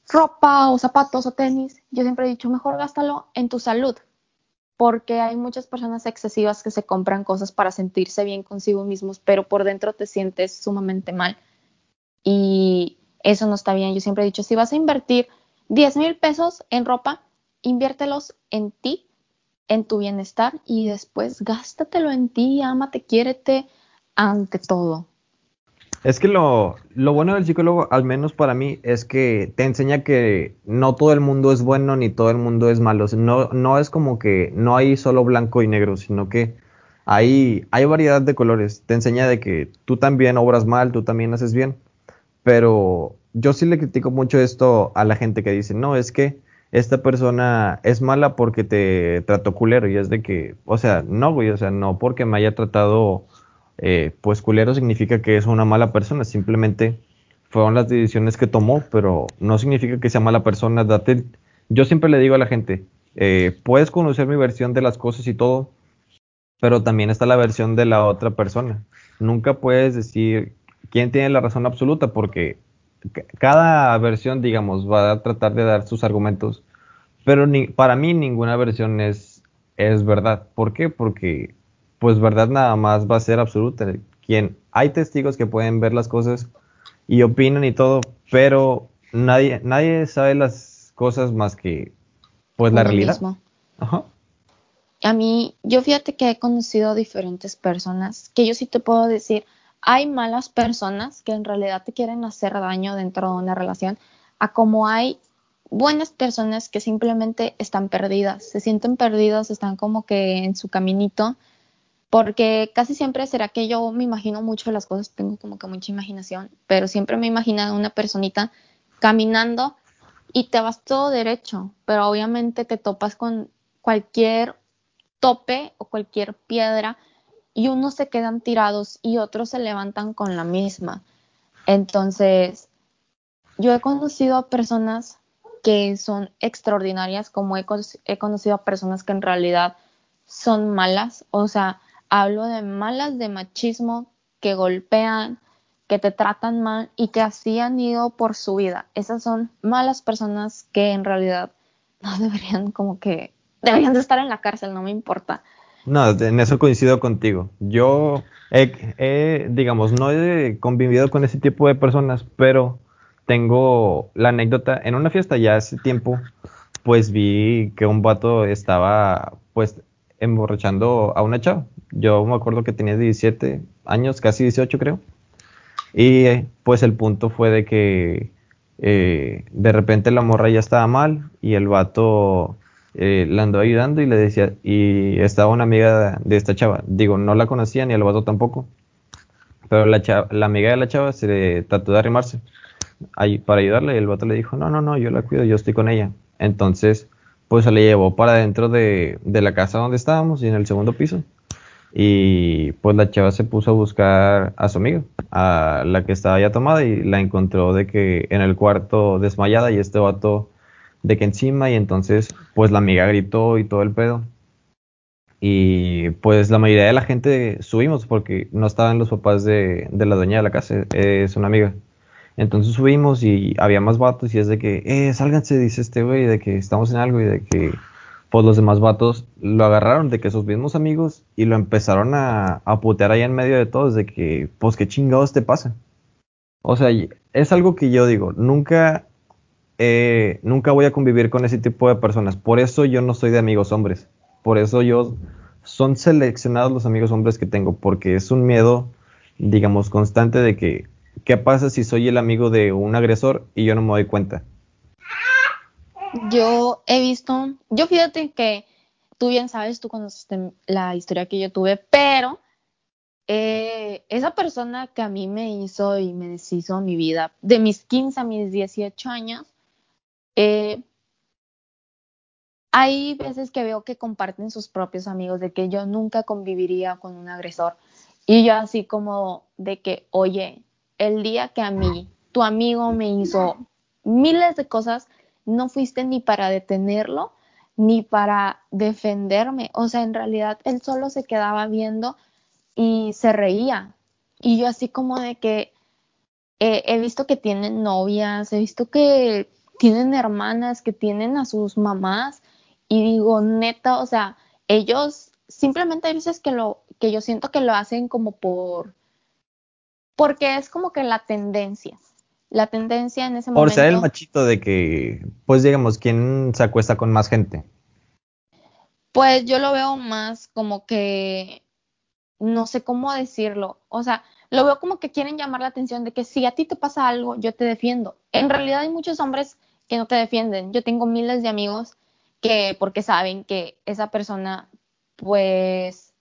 B: ropa o zapatos o tenis, yo siempre he dicho, mejor gástalo en tu salud, porque hay muchas personas excesivas que se compran cosas para sentirse bien consigo mismos, pero por dentro te sientes sumamente mal. Y eso no está bien. Yo siempre he dicho, si vas a invertir 10 mil pesos en ropa, inviértelos en ti en tu bienestar y después gástatelo en ti, ámate, quiérete ante todo.
A: Es que lo, lo, bueno del psicólogo, al menos para mí, es que te enseña que no todo el mundo es bueno ni todo el mundo es malo. No, no es como que no hay solo blanco y negro, sino que hay, hay variedad de colores. Te enseña de que tú también obras mal, tú también haces bien. Pero yo sí le critico mucho esto a la gente que dice, no, es que esta persona es mala porque te trató culero. Y es de que, o sea, no, güey, o sea, no porque me haya tratado eh, pues culero significa que es una mala persona. Simplemente fueron las decisiones que tomó, pero no significa que sea mala persona. Date, yo siempre le digo a la gente, eh, puedes conocer mi versión de las cosas y todo, pero también está la versión de la otra persona. Nunca puedes decir quién tiene la razón absoluta porque cada versión, digamos, va a tratar de dar sus argumentos, pero ni, para mí ninguna versión es, es verdad. ¿Por qué? Porque, pues, verdad nada más va a ser absoluta. Quien, hay testigos que pueden ver las cosas y opinan y todo, pero nadie, nadie sabe las cosas más que, pues, la realidad.
B: A mí, yo fíjate que he conocido diferentes personas que yo sí te puedo decir, hay malas personas que en realidad te quieren hacer daño dentro de una relación, a como hay buenas personas que simplemente están perdidas, se sienten perdidas, están como que en su caminito, porque casi siempre será que yo me imagino mucho las cosas, tengo como que mucha imaginación, pero siempre me he imaginado una personita caminando y te vas todo derecho, pero obviamente te topas con cualquier tope o cualquier piedra y unos se quedan tirados y otros se levantan con la misma. Entonces, yo he conocido a personas que son extraordinarias, como he, conocido a personas que en realidad son malas, o sea, hablo de malas de machismo, que golpean, que te tratan mal y que así han ido por su vida. Esas son malas personas que en realidad no deberían como que deberían de estar en la cárcel, no me importa.
A: No, en eso coincido contigo. Yo, he, digamos, no he convivido con ese tipo de personas, pero tengo la anécdota. En una fiesta ya hace tiempo, pues vi que un vato estaba, pues, emborrachando a una chava. Yo me acuerdo que tenía 17 años, casi 18 creo. Y pues el punto fue de que eh, de repente la morra ya estaba mal y el vato eh, la andó ayudando y le decía, y estaba una amiga de esta chava, digo, no la conocía ni el vato tampoco, pero la, la amiga de la chava se trató de arrimarse ahí, para ayudarle y el vato le dijo, no, no, no, yo la cuido, yo estoy con ella. Entonces, pues se le llevó para dentro de, de la casa donde estábamos y en el segundo piso. Y pues la chava se puso a buscar a su amiga, a la que estaba ya tomada y la encontró de que en el cuarto desmayada y este vato de que encima y entonces pues la amiga gritó y todo el pedo. Y pues la mayoría de la gente subimos porque no estaban los papás de, de la dueña de la casa, es una amiga. Entonces subimos y había más vatos y es de que, eh, sálganse, dice este güey, de que estamos en algo y de que pues los demás vatos lo agarraron de que sus mismos amigos y lo empezaron a, a putear ahí en medio de todos de que, pues qué chingados te pasa. O sea, es algo que yo digo, nunca, eh, nunca voy a convivir con ese tipo de personas. Por eso yo no soy de amigos hombres. Por eso yo son seleccionados los amigos hombres que tengo, porque es un miedo, digamos, constante de que, ¿qué pasa si soy el amigo de un agresor y yo no me doy cuenta?
B: Yo he visto, yo fíjate que tú bien sabes, tú conoces la historia que yo tuve, pero eh, esa persona que a mí me hizo y me deshizo mi vida, de mis 15 a mis 18 años, eh, hay veces que veo que comparten sus propios amigos de que yo nunca conviviría con un agresor. Y yo así como de que, oye, el día que a mí tu amigo me hizo miles de cosas, no fuiste ni para detenerlo ni para defenderme. O sea, en realidad él solo se quedaba viendo y se reía. Y yo así como de que eh, he visto que tienen novias, he visto que tienen hermanas, que tienen a sus mamás. Y digo, neta, o sea, ellos simplemente hay veces que lo, que yo siento que lo hacen como por, porque es como que la tendencia la tendencia en ese momento.
A: Por ser el machito de que, pues digamos, ¿quién se acuesta con más gente?
B: Pues yo lo veo más como que, no sé cómo decirlo, o sea, lo veo como que quieren llamar la atención de que si a ti te pasa algo, yo te defiendo. En realidad hay muchos hombres que no te defienden. Yo tengo miles de amigos que, porque saben que esa persona, pues,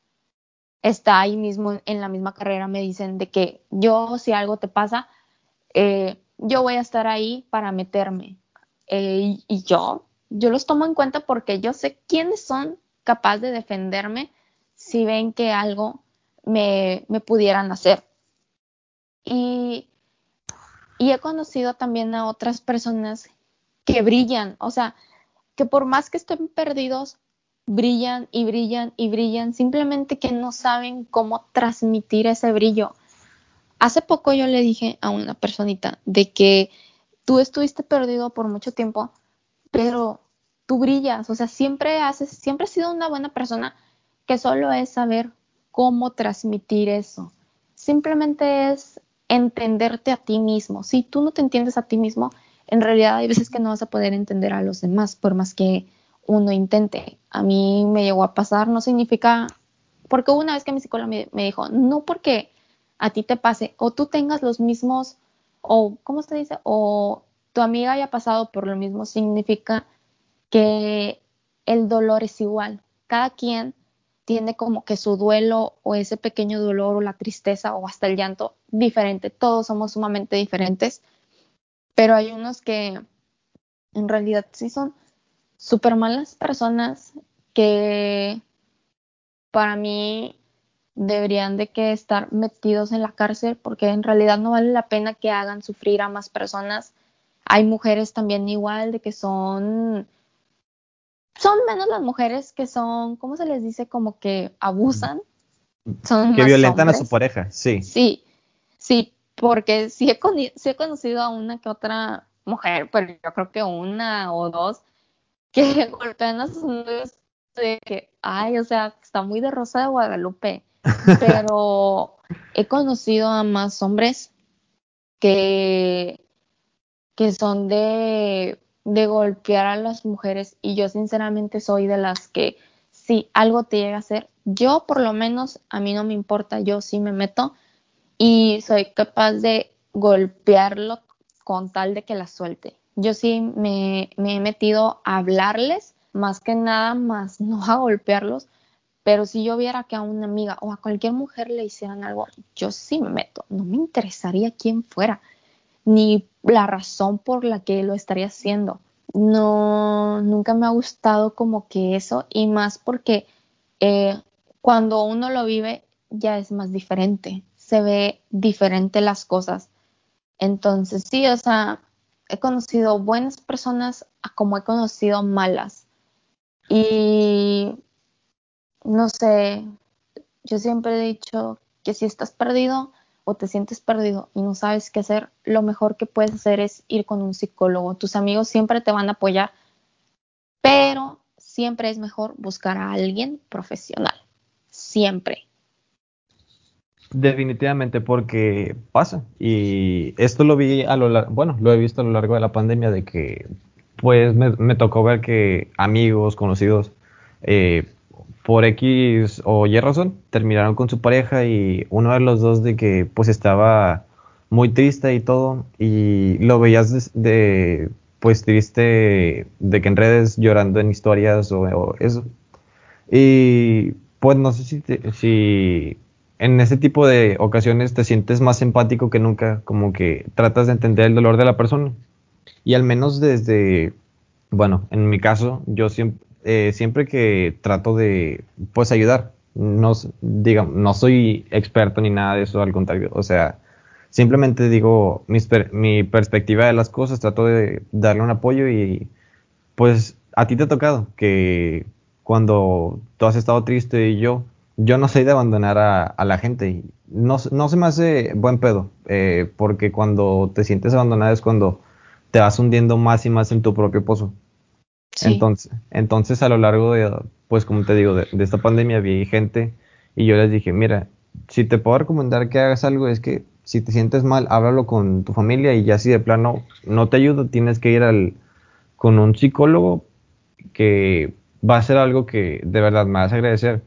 B: está ahí mismo en la misma carrera, me dicen de que yo, si algo te pasa, eh, yo voy a estar ahí para meterme. Eh, y, yo, yo los tomo en cuenta porque yo sé quiénes son capaces de defenderme si ven que algo me, me pudieran hacer. Y, y he conocido también a otras personas que brillan, o sea, que por más que estén perdidos, brillan y brillan y brillan, simplemente que no saben cómo transmitir ese brillo. Hace poco yo le dije a una personita de que tú estuviste perdido por mucho tiempo, pero tú brillas, o sea, siempre haces, siempre has sido una buena persona que solo es saber cómo transmitir eso. Simplemente es entenderte a ti mismo. Si tú no te entiendes a ti mismo, en realidad hay veces que no vas a poder entender a los demás por más que uno intente. A mí me llegó a pasar, no significa, porque una vez que mi psicóloga me, me dijo, no porque a ti te pase o tú tengas los mismos, o ¿cómo se dice? O tu amiga haya pasado por lo mismo, significa que el dolor es igual. Cada quien tiene como que su duelo o ese pequeño dolor o la tristeza o hasta el llanto diferente. Todos somos sumamente diferentes, pero hay unos que en realidad sí son súper malas personas que para mí deberían de que estar metidos en la cárcel porque en realidad no vale la pena que hagan sufrir a más personas. Hay mujeres también igual de que son son menos las mujeres que son, ¿cómo se les dice? Como que abusan.
A: Son que violentan a su pareja, sí.
B: Sí, sí, porque sí he, sí he conocido a una que otra mujer, pero yo creo que una o dos que golpean a sus novios de que, ay, o sea, está muy de Rosa de Guadalupe pero he conocido a más hombres que, que son de, de golpear a las mujeres y yo sinceramente soy de las que si algo te llega a hacer, yo por lo menos a mí no me importa, yo sí me meto y soy capaz de golpearlo con tal de que la suelte. Yo sí me, he metido a hablarles, más que nada más, no a golpearlos, pero si yo viera que a una amiga o a cualquier mujer le hicieran algo, yo sí me meto. No me interesaría quién fuera, ni la razón por la que lo estaría haciendo. No, nunca me ha gustado como que eso, y más porque eh, cuando uno lo vive ya es más diferente, se ve diferente las cosas. Entonces, sí, o sea, he conocido buenas personas como he conocido malas. Y no sé, yo siempre he dicho que si estás perdido o te sientes perdido y no sabes qué hacer, lo mejor que puedes hacer es ir con un psicólogo. Tus amigos siempre te van a apoyar, pero siempre es mejor buscar a alguien profesional siempre.
A: Definitivamente, porque pasa. Y esto lo vi a lo largo, bueno, lo he visto a lo largo de la pandemia, de que pues me, tocó ver que amigos, conocidos, eh, por X o Y razón, terminaron con su pareja y uno de los dos de que pues estaba muy triste y todo, y lo veías de, pues triste de que en redes llorando en historias o, eso. Y pues no sé si en ese tipo de ocasiones te sientes más empático que nunca, como que tratas de entender el dolor de la persona. Y al menos desde, bueno, en mi caso, yo siempre, eh, siempre que trato de, pues, ayudar, no, digamos, no soy experto ni nada de eso, al contrario, o sea, simplemente digo mi perspectiva de las cosas, trato de darle un apoyo y, pues, a ti te ha tocado que cuando tú has estado triste y yo, yo no soy de abandonar a, la gente. No, no se me hace buen pedo, eh, porque cuando te sientes abandonado es cuando te vas hundiendo más y más en tu propio pozo. Entonces, entonces, a lo largo de, pues como te digo, de, esta pandemia vi gente y yo les dije, mira, si te puedo recomendar que hagas algo es que si te sientes mal, háblalo con tu familia y ya si de plano no te ayuda, tienes que ir al, con un psicólogo que va a ser algo que de verdad me vas a agradecer.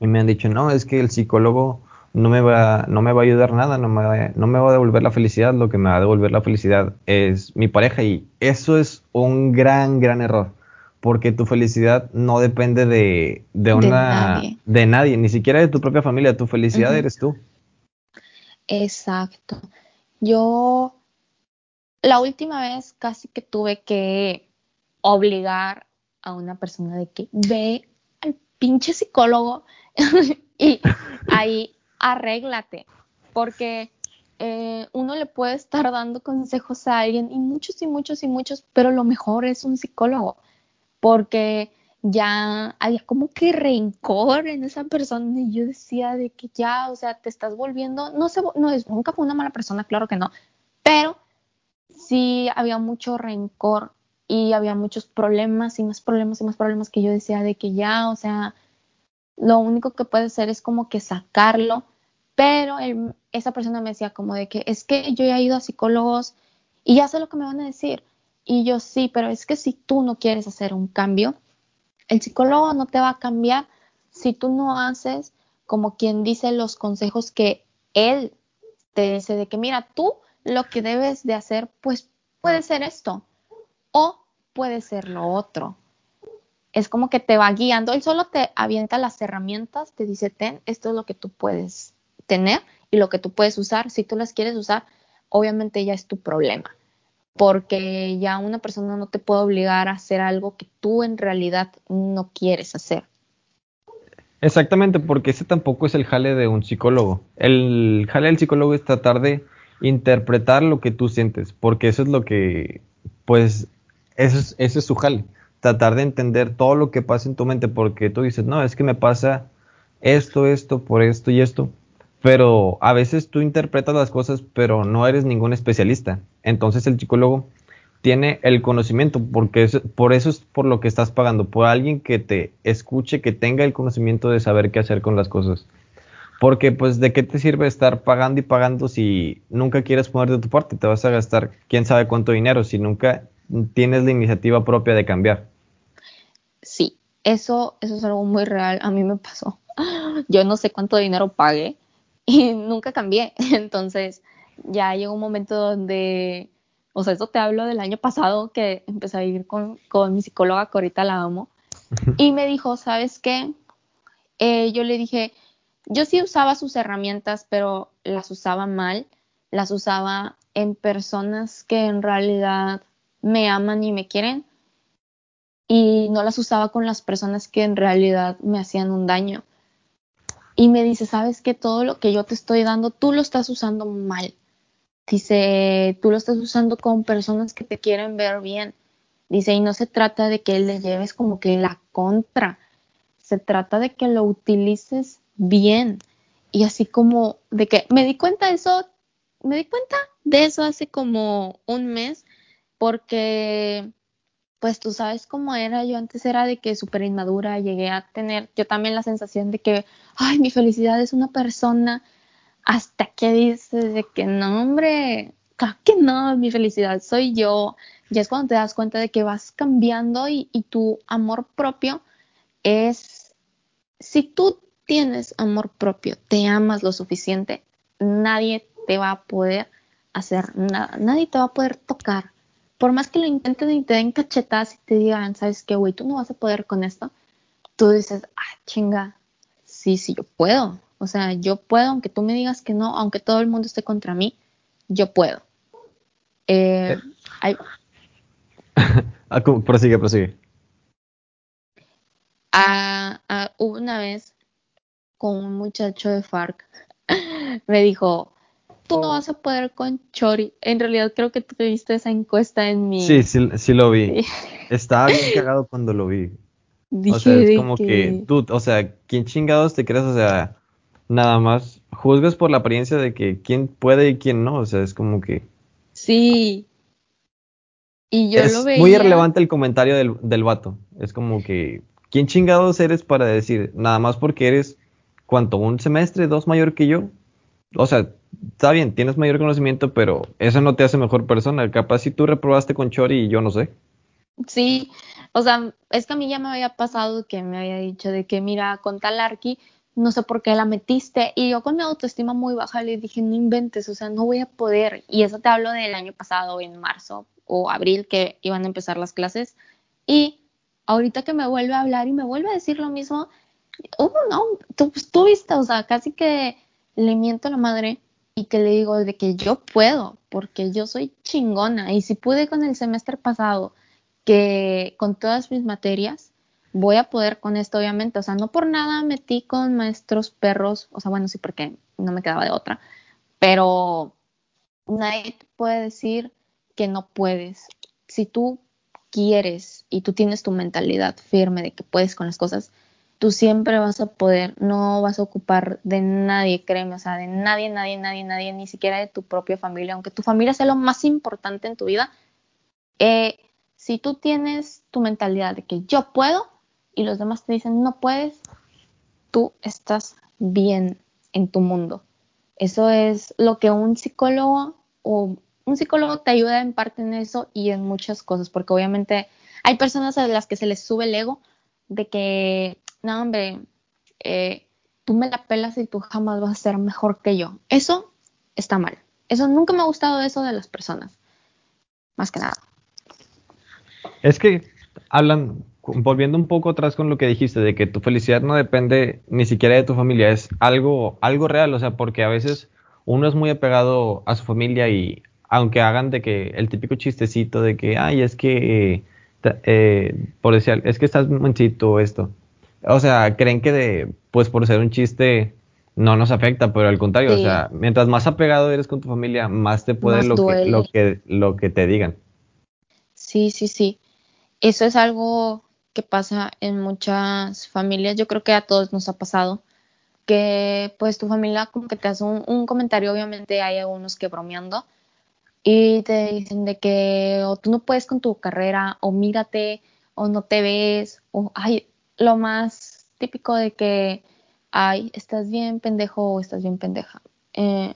A: Y me han dicho, no, es que el psicólogo no me va, no me va a ayudar nada, no me, va, no me va a devolver la felicidad, lo que me va a devolver la felicidad es mi pareja y eso es un gran, gran error, porque tu felicidad no depende de, de una, de nadie. de nadie. ni siquiera de tu propia familia, tu felicidad eres tú.
B: Exacto. Yo la última vez casi que tuve que obligar a una persona de que ve al pinche psicólogo y ahí arréglate, porque eh, uno le puede estar dando consejos a alguien y muchos y muchos y muchos, pero lo mejor es un psicólogo, porque ya había como que rencor en esa persona y yo decía de que ya, o sea, te estás volviendo, no sé, no es, nunca fue una mala persona, claro que no, pero sí había mucho rencor y había muchos problemas y más problemas y más problemas que yo decía de que ya, o sea, lo único que puede hacer es como que sacarlo, pero esa persona me decía como de que es que yo ya he ido a psicólogos y ya sé lo que me van a decir. Y yo sí, pero es que si tú no quieres hacer un cambio, el psicólogo no te va a cambiar si tú no haces como quien dice los consejos que él te dice de que mira, tú lo que debes de hacer pues puede ser esto o puede ser lo otro. Es como que te va guiando, él solo te avienta las herramientas, te dice, ten, esto es lo que tú puedes tener y lo que tú puedes usar. Si tú las quieres usar, obviamente ya es tu problema, porque ya una persona no te puede obligar a hacer algo que tú en realidad no quieres hacer.
A: Exactamente, porque ese tampoco es el jale de un psicólogo. El jale del psicólogo es tratar de interpretar lo que tú sientes, porque eso es lo que, pues, ese es, su jale. Tratar de entender todo lo que pasa en tu mente, porque tú dices, no, es que me pasa esto, esto, por esto y esto. Pero a veces tú interpretas las cosas, pero no eres ningún especialista. Entonces el psicólogo tiene el conocimiento, porque por eso es por lo que estás pagando, por alguien que te escuche, que tenga el conocimiento de saber qué hacer con las cosas. Porque pues de qué te sirve estar pagando y pagando si nunca quieres poner de tu parte, te vas a gastar quién sabe cuánto dinero si nunca tienes la iniciativa propia de cambiar.
B: Eso, eso es algo muy real. A mí me pasó. Yo no sé cuánto dinero pagué y nunca cambié. Entonces, ya llegó un momento donde, o sea, eso te hablo del año pasado que empecé a ir con, con mi psicóloga, que ahorita la amo, y me dijo, ¿sabes qué? Eh, yo le dije, yo sí usaba sus herramientas, pero las usaba mal, las usaba en personas que en realidad me aman y me quieren y no las usaba con las personas que en realidad me hacían un daño. Y me dice, sabes que todo lo que yo te estoy dando, tú lo estás usando mal. Dice, tú lo estás usando con personas que te quieren ver bien. Dice, y no se trata de que le lleves como que la contra. Se trata de que lo utilices bien. Y así como de que me di cuenta de eso, me di cuenta de eso hace como un mes, porque pues tú sabes cómo era, yo antes era de que súper inmadura, llegué a tener yo también la sensación de que, ay, mi felicidad es una persona, hasta que dices de que no, hombre, claro que no, mi felicidad soy yo, ya es cuando te das cuenta de que vas cambiando y, y tu amor propio es, si tú tienes amor propio, te amas lo suficiente, nadie te va a poder hacer nada, nadie te va a poder tocar. Por más que lo intenten y te den cachetadas y te digan, ¿sabes qué, güey? Tú no vas a poder con esto. Tú dices, ah, chinga, sí, sí, yo puedo. O sea, yo puedo, aunque tú me digas que no, aunque todo el mundo esté contra mí, yo puedo. Eh, hay...
A: ah, prosigue, prosigue.
B: Ah, ah, hubo una vez con un muchacho de FARC, me dijo, tú no vas a poder con Chori. En realidad creo que tú viste esa encuesta en mi...
A: Sí, sí, sí lo vi. Estaba bien cagado cuando lo vi. o sea, es como que... tú, o sea, ¿quién chingados te crees? O sea, nada más juzgas por la apariencia de que quién puede y quién no. O sea, es como que...
B: Sí. Y yo lo veía...
A: muy irrelevante el comentario del, del vato. Es como que... ¿Quién chingados eres para decir? Nada más porque eres ¿cuánto? ¿Un semestre, dos mayor que yo? O sea, está bien, tienes mayor conocimiento, pero eso no te hace mejor persona. Capaz si tú reprobaste con Chori y yo no sé.
B: Sí, o sea, es que a mí ya me había pasado que me había dicho de que, mira, con tal Arqui, no sé por qué la metiste. Y yo con mi autoestima muy baja le dije, no inventes, o sea, no voy a poder. Y eso te hablo del año pasado, en marzo o abril, que iban a empezar las clases. Y ahorita que me vuelve a hablar y me vuelve a decir lo mismo, oh, no, tú, pues, tú viste, o sea, casi que le miento a la madre y que le digo de que yo puedo, porque yo soy chingona y si pude con el semestre pasado, que con todas mis materias, voy a poder con esto, obviamente, o sea, no por nada metí con maestros perros, o sea, bueno, sí, porque no me quedaba de otra, pero nadie puede decir que no puedes. Si tú quieres y tú tienes tu mentalidad firme de que puedes con las cosas, tú siempre vas a poder, no vas a ocupar de nadie, créeme, o sea, de nadie, nadie, nadie, nadie, ni siquiera de tu propia familia, aunque tu familia sea lo más importante en tu vida, eh, si tú tienes tu mentalidad de que yo puedo y los demás te dicen no puedes, tú estás bien en tu mundo. Eso es lo que un psicólogo o un psicólogo te ayuda en parte en eso y en muchas cosas, porque obviamente hay personas a las que se les sube el ego de que no, hombre, eh, tú me la pelas y tú jamás vas a ser mejor que yo. Eso está mal. Eso nunca me ha gustado eso de las personas. Más que nada.
A: Es que hablan, volviendo un poco atrás con lo que dijiste, de que tu felicidad no depende ni siquiera de tu familia, es algo, algo real, o sea, porque a veces uno es muy apegado a su familia y aunque hagan de que el típico chistecito de que, ay, es que, eh, por decir, es que estás manchito esto, o sea, creen que de, pues por ser un chiste no nos afecta, pero al contrario, o sea, mientras más apegado eres con tu familia, más te puede lo que, lo que, lo que te digan.
B: Sí, sí, sí. Eso es algo que pasa en muchas familias. Yo creo que a todos nos ha pasado que pues tu familia como que te hace un, un comentario, obviamente hay algunos que bromeando y te dicen de que o tú no puedes con tu carrera o mírate o no te ves o ay, lo más típico de que, ay, estás bien pendejo o estás bien pendeja. Eh,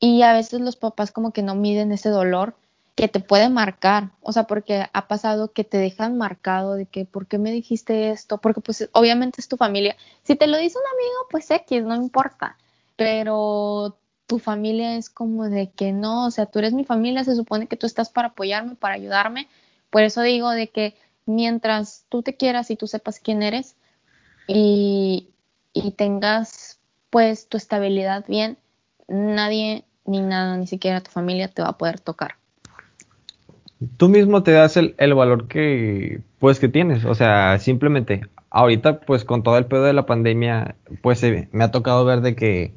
B: y a veces los papás como que no miden ese dolor que te puede marcar, o sea, porque ha pasado que te dejan marcado de que, ¿por qué me dijiste esto? Porque pues obviamente es tu familia. Si te lo dice un amigo, pues X, no importa, pero tu familia es como de que no, o sea, tú eres mi familia, se supone que tú estás para apoyarme, para ayudarme. Por eso digo de que mientras tú te quieras y tú sepas quién eres y, y tengas pues tu estabilidad bien, nadie ni nada, ni siquiera tu familia te va a poder tocar.
A: Tú mismo te das el, el valor que pues que tienes, o sea, simplemente ahorita pues con todo el pedo de la pandemia pues eh, me ha tocado ver de que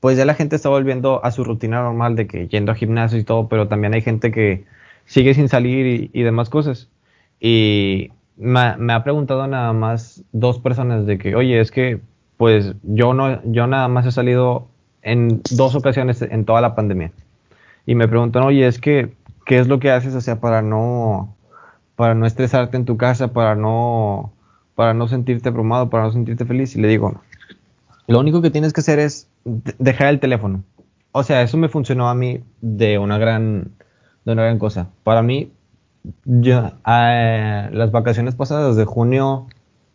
A: pues ya la gente está volviendo a su rutina normal de que yendo a gimnasio y todo, pero también hay gente que sigue sin salir y, demás cosas. Y me, ha preguntado nada más dos personas de que, oye, es que pues yo no, yo nada más he salido en dos ocasiones en toda la pandemia. Y me preguntan, oye, es que, ¿qué es lo que haces, o sea, para no, para no estresarte en tu casa, para no, para no sentirte abrumado, para no sentirte feliz? Y le digo, lo único que tienes que hacer es dejar el teléfono. O sea, eso me funcionó a mí de una gran, de una gran cosa. Para mí, yo, eh, las vacaciones pasadas de junio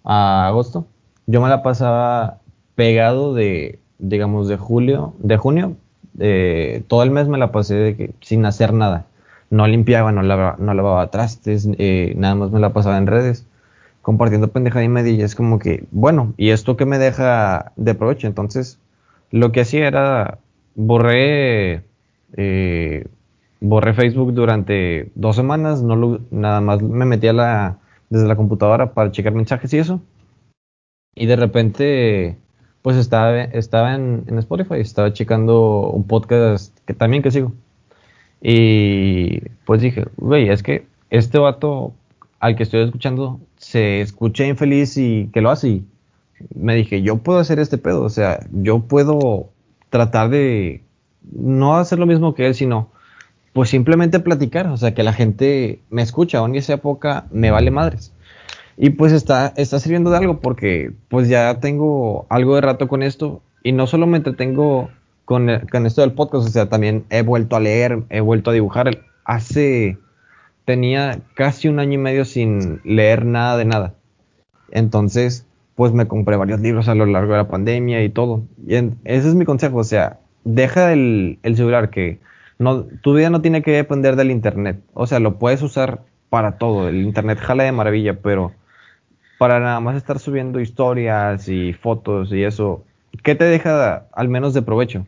A: a agosto, yo me la pasaba pegado de, digamos, de julio, de junio, todo el mes me la pasé que, sin hacer nada. No limpiaba, no lavaba, no lavaba trastes, eh, nada más me la pasaba en redes compartiendo pendejada y media es como que, bueno, ¿y esto qué me deja de provecho? Entonces, lo que hacía era, borré, eh, borré Facebook durante dos semanas, no nada más me metía la, desde la computadora para checar mensajes y eso. Y de repente, pues estaba, estaba en, en Spotify, estaba checando un podcast que también que sigo. Y pues dije, güey, es que este vato al que estoy escuchando se escucha infeliz y que lo hace. Y me dije, yo puedo hacer este pedo, o sea, yo puedo tratar de no hacer lo mismo que él, sino pues simplemente platicar, o sea, que la gente me escucha, aún en esa época me vale madres. Y pues está, está sirviendo de algo porque pues ya tengo algo de rato con esto y no solo me entretengo con, con esto del podcast, o sea, también he vuelto a leer, he vuelto a dibujar. Hace tenía casi un año y medio sin leer nada de nada. Entonces, pues me compré varios libros a lo largo de la pandemia y todo. Y ese es mi consejo, o sea, deja el, el, celular que no, tu vida no tiene que depender del internet. O sea, lo puedes usar para todo. El internet jala de maravilla, pero para nada más estar subiendo historias y fotos y eso, ¿qué te deja al menos de provecho?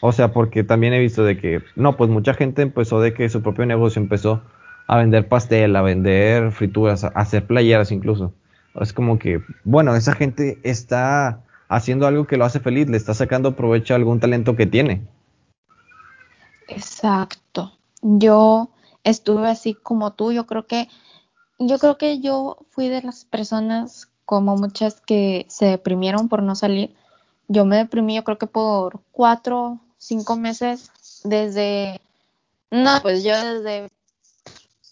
A: O sea, porque también he visto de que, no, pues mucha gente empezó de que su propio negocio empezó a vender pastel, a vender frituras, a hacer playeras incluso. Es como que, bueno, esa gente está haciendo algo que lo hace feliz, le está sacando provecho a algún talento que tiene.
B: Exacto. Yo estuve así como tú, yo creo que yo creo que yo fui de las personas como muchas que se deprimieron por no salir. Yo me deprimí, yo creo que por cuatro, cinco meses desde, no, pues yo desde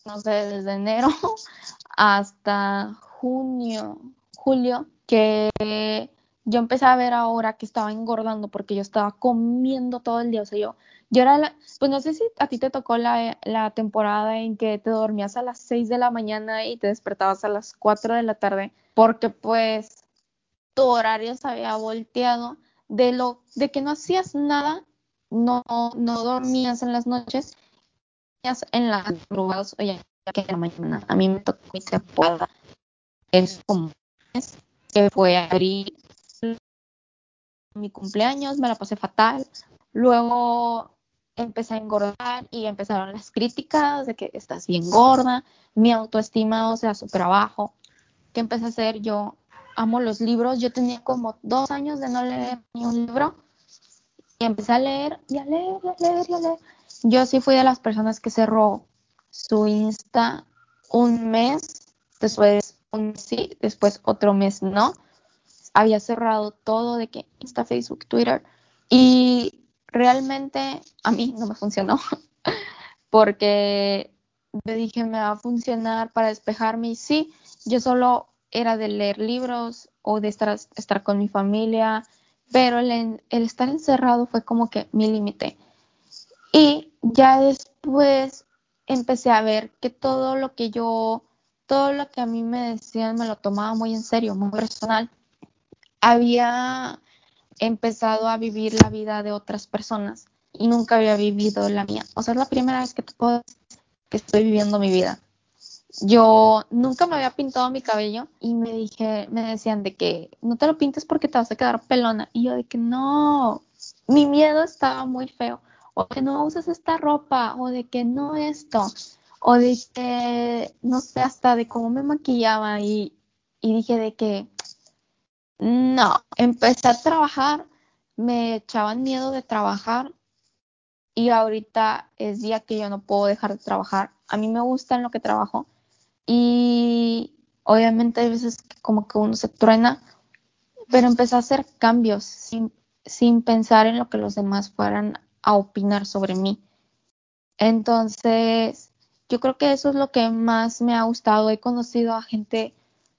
B: no sé, desde enero hasta junio, julio, que yo empecé a ver ahora que estaba engordando porque yo estaba comiendo todo el día. O sea, yo, yo era, la, pues no sé si a ti te tocó la, la, temporada en que te dormías a las 6 de la mañana y te despertabas a las 4 de la tarde, porque pues tu horario se había volteado de lo, de que no hacías nada, no, no dormías en las noches en las madrugadas, oye, que en la mañana a mí me tocó mi temporada es como que fue abrir mi cumpleaños, me la pasé fatal. Luego empecé a engordar y empezaron las críticas de que estás bien gorda, mi autoestima, o sea, súper abajo. ¿Qué empecé a hacer? Yo amo los libros, yo tenía como dos años de no leer ni un libro y empecé a leer y a leer y a leer y a leer yo sí fui de las personas que cerró su Insta un mes, después un sí, después otro mes no. Había cerrado todo de que Insta, Facebook, Twitter y realmente a mí no me funcionó porque me dije me va a funcionar para despejarme y sí, yo solo era de leer libros o de estar, estar con mi familia, pero el, el estar encerrado fue como que mi límite. Y ya después empecé a ver que todo lo que yo, todo lo que a mí me decían me lo tomaba muy en serio, muy personal. Había empezado a vivir la vida de otras personas y nunca había vivido la mía. O sea, es la primera vez que te puedo decir que estoy viviendo mi vida. Yo nunca me había pintado mi cabello y me dije, me decían de que no te lo pintes porque te vas a quedar pelona. Y yo de que no, mi miedo estaba muy feo. O que no uses esta ropa, o de que no esto, o de que, no sé, hasta de cómo me maquillaba. Y, y dije de que, no, empecé a trabajar, me echaban miedo de trabajar y ahorita es día que yo no puedo dejar de trabajar. A mí me gusta en lo que trabajo y obviamente hay veces como que uno se truena, pero empecé a hacer cambios sin, sin pensar en lo que los demás fueran a opinar sobre mí. Entonces, yo creo que eso es lo que más me ha gustado. He conocido a gente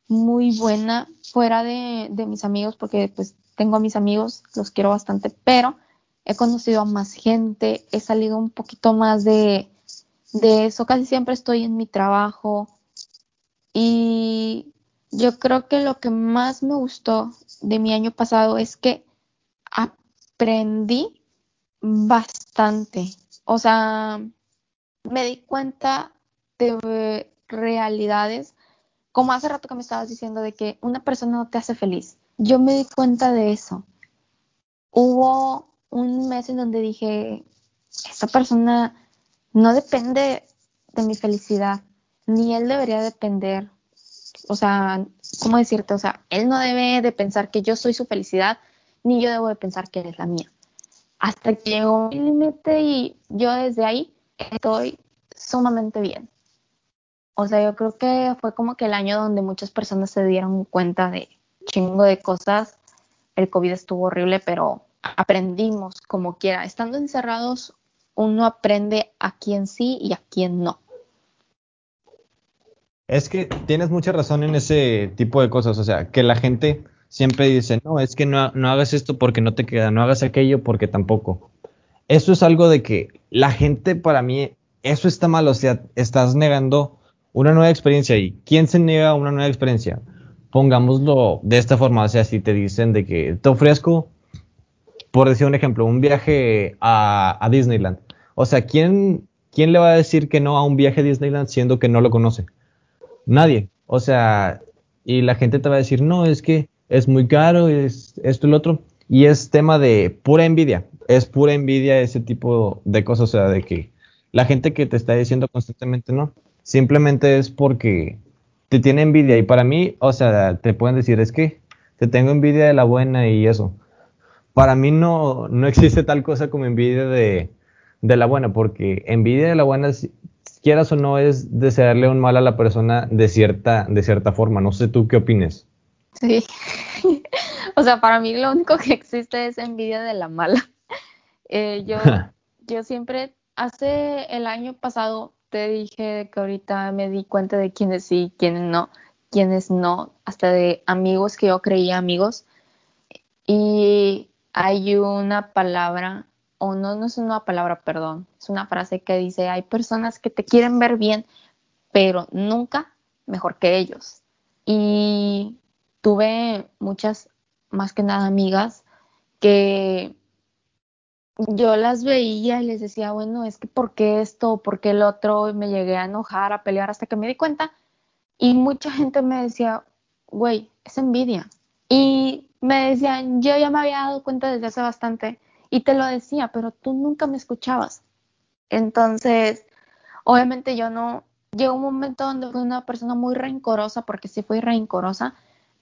B: muy buena fuera de, mis amigos, porque pues tengo a mis amigos, los quiero bastante, pero he conocido a más gente, he salido un poquito más de, de eso, casi siempre estoy en mi trabajo. Y yo creo que lo que más me gustó de mi año pasado es que aprendí bastante, o sea, me di cuenta de realidades, como hace rato que me estabas diciendo de que una persona no te hace feliz. Yo me di cuenta de eso. Hubo un mes en donde dije, esta persona no depende de mi felicidad, ni él debería depender. O sea, ¿cómo decirte? O sea, él no debe de pensar que yo soy su felicidad, ni yo debo de pensar que él es la mía. Hasta que llegó mi límite y yo desde ahí estoy sumamente bien. O sea, yo creo que fue como que el año donde muchas personas se dieron cuenta de chingo de cosas. El COVID estuvo horrible, pero aprendimos como quiera. Estando encerrados, uno aprende a quién sí y a quién no.
A: Es que tienes mucha razón en ese tipo de cosas, o sea, que la gente siempre dice, no, es que no, no hagas esto porque no te queda, no hagas aquello porque tampoco. Eso es algo de que la gente para mí, eso está mal, o sea, estás negando una nueva experiencia y ¿quién se niega a una nueva experiencia? Pongámoslo de esta forma, o sea, si te dicen de que te ofrezco por decir un ejemplo, un viaje a, Disneyland. O sea, ¿quién, ¿quién le va a decir que no a un viaje a Disneyland siendo que no lo conoce? Nadie. O sea, y la gente te va a decir, no, es que es muy caro, es esto y lo otro. Y es tema de pura envidia. Es pura envidia ese tipo de cosas. O sea, de que la gente que te está diciendo constantemente no, simplemente es porque te tiene envidia. Y para mí, o sea, te pueden decir, es que te tengo envidia de la buena y eso para mí no, no existe tal cosa como envidia de, la buena, porque envidia de la buena, quieras o no, es desearle un mal a la persona de cierta, de cierta forma. No sé tú qué opines.
B: Sí, o sea, para mí lo único que existe es envidia de la mala. Eh, yo, yo siempre, hace el año pasado te dije que ahorita me di cuenta de quiénes sí, quiénes no, quiénes no, hasta de amigos que yo creía amigos. Y hay una palabra, o no, no es una palabra, perdón, es una frase que dice, hay personas que te quieren ver bien, pero nunca mejor que ellos. Y tuve muchas, más que nada, amigas que yo las veía y les decía, bueno, es que ¿por qué esto? ¿Por qué el otro? Y me llegué a enojar, a pelear hasta que me di cuenta. Y mucha gente me decía, güey, es envidia. Y me decían, yo ya me había dado cuenta desde hace bastante y te lo decía, pero tú nunca me escuchabas. Entonces, obviamente yo no, llegó un momento donde fui una persona muy rencorosa, porque sí fui rencorosa,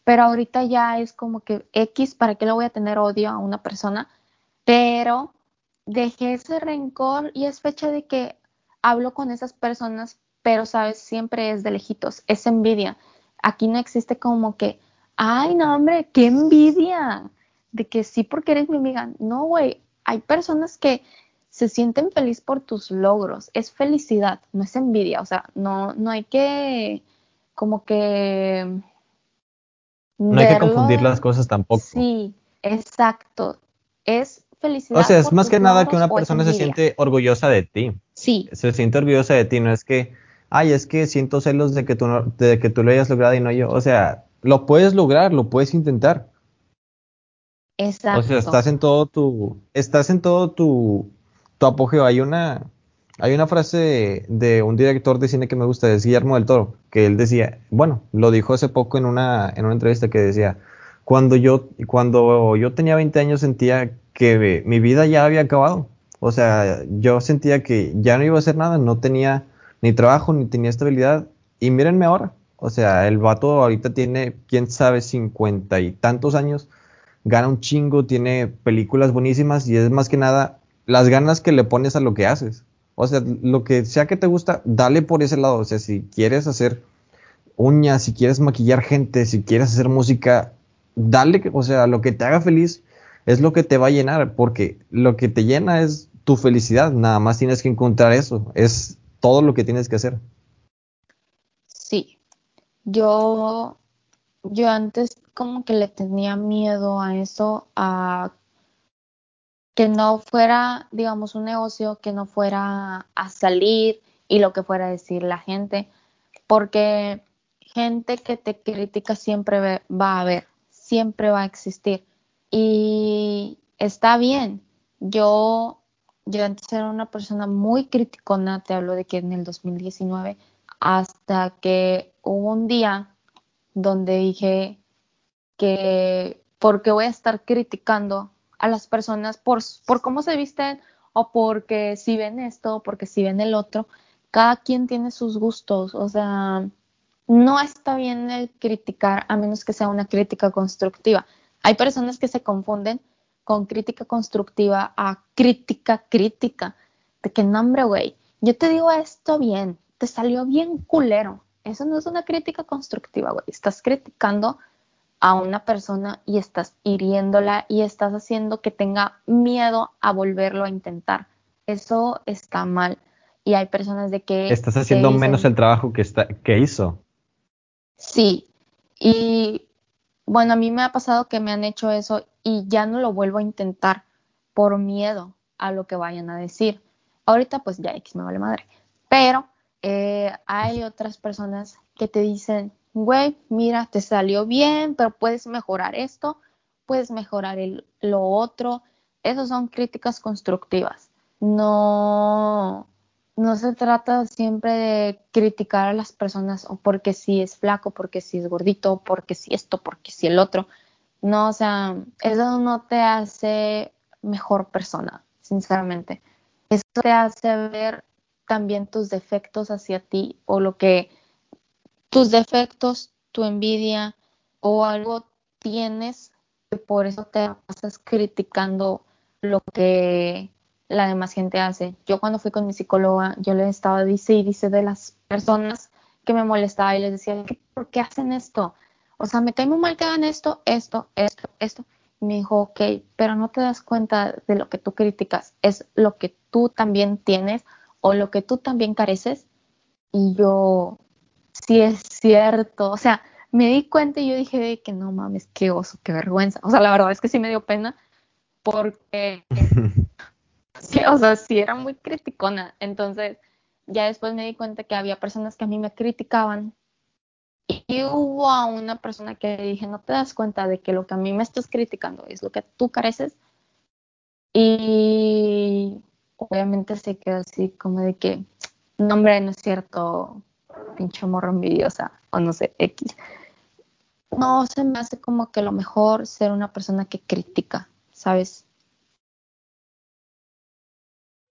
B: pero ahorita ya es como que X, ¿para qué le voy a tener odio a una persona? Pero dejé ese rencor y es fecha de que hablo con esas personas, pero sabes, siempre es de lejitos, es envidia. Aquí no existe como que ay, no, hombre, qué envidia de que sí porque eres mi amiga. No, güey, hay personas que se sienten feliz por tus logros, es felicidad, no es envidia, o sea, no, no hay que como que...
A: No hay que confundir las cosas tampoco.
B: Sí, exacto, es felicidad.
A: O sea, es más que nada que una persona se siente orgullosa de ti.
B: Sí.
A: Se siente orgullosa de ti, no es que, ay, es que siento celos de que tú, no, de que tú lo hayas logrado y no yo. O sea, lo puedes lograr, lo puedes intentar.
B: Exacto.
A: O sea, estás en todo tu, estás en todo tu, tu apogeo. Hay una, hay una frase de, un director de cine que me gusta, es Guillermo del Toro, que él decía, bueno, lo dijo hace poco en una, en una entrevista que decía, cuando yo, cuando yo tenía 20 años sentía que mi vida ya había acabado. O sea, yo sentía que ya no iba a hacer nada, no tenía ni trabajo, ni tenía estabilidad. Y mírenme ahora. O sea, el vato ahorita tiene, quién sabe, cincuenta y tantos años, gana un chingo, tiene películas buenísimas y es más que nada las ganas que le pones a lo que haces. O sea, lo que sea que te gusta, dale por ese lado. O sea, si quieres hacer uñas, si quieres maquillar gente, si quieres hacer música, dale, o sea, lo que te haga feliz es lo que te va a llenar, porque lo que te llena es tu felicidad, nada más tienes que encontrar eso, es todo lo que tienes que hacer.
B: Sí, yo, yo antes como que le tenía miedo a eso, a que no fuera, digamos, un negocio que no fuera a salir y lo que fuera a decir la gente, porque gente que te critica siempre va a haber, siempre va a existir. Y está bien. Yo, yo antes era una persona muy criticona, te hablo de que en el 2019, hasta que hubo un día donde dije que, ¿por qué voy a estar criticando a las personas por, por cómo se visten o porque si ven esto o porque si ven el otro. Cada quien tiene sus gustos, o sea, no está bien el criticar a menos que sea una crítica constructiva. Hay personas que se confunden con crítica constructiva a crítica crítica. De que nombre, güey, yo te digo esto bien, te salió bien culero. Eso no es una crítica constructiva, güey. Estás criticando a una persona y estás hiriéndola y estás haciendo que tenga miedo a volverlo a intentar. Eso está mal. Y hay personas de que...
A: Estás haciendo menos el trabajo que, está, que hizo.
B: Sí. Y bueno, a mí me ha pasado que me han hecho eso y ya no lo vuelvo a intentar por miedo a lo que vayan a decir. Ahorita pues ya X me vale madre. Pero eh, hay otras personas que te dicen, güey, mira, te salió bien, pero puedes mejorar esto, puedes mejorar lo otro. Esas son críticas constructivas. No, no se trata siempre de criticar a las personas o porque si es flaco, porque si es gordito, porque si esto, porque si el otro. No, o sea, eso no te hace mejor persona, sinceramente. Eso te hace ver también tus defectos hacia ti o lo que tus defectos, tu envidia o algo tienes que por eso te pasas criticando lo que la demás gente hace. Yo cuando fui con mi psicóloga, yo le estaba dice y dice de las personas que me molestaba y les decía, ¿por qué hacen esto? O sea, me cae muy mal que hagan esto, esto, esto, esto. Y me dijo, ok, pero no te das cuenta de lo que tú criticas, es lo que tú también tienes o lo que tú también careces. Y yo, sí es cierto. O sea, me di cuenta y yo dije de que no mames, qué oso, qué vergüenza. O sea, la verdad es que sí me dio pena porque, sí, o sea, sí era muy criticona. Entonces, ya después me di cuenta que había personas que a mí me criticaban y hubo a una persona que dije, no te das cuenta de que lo que a mí me estás criticando es lo que tú careces. Y obviamente se quedó así como de que, no, hombre, no es cierto, pinche morro envidiosa o no sé, X. No, se me hace como que lo mejor ser una persona que critica, ¿sabes?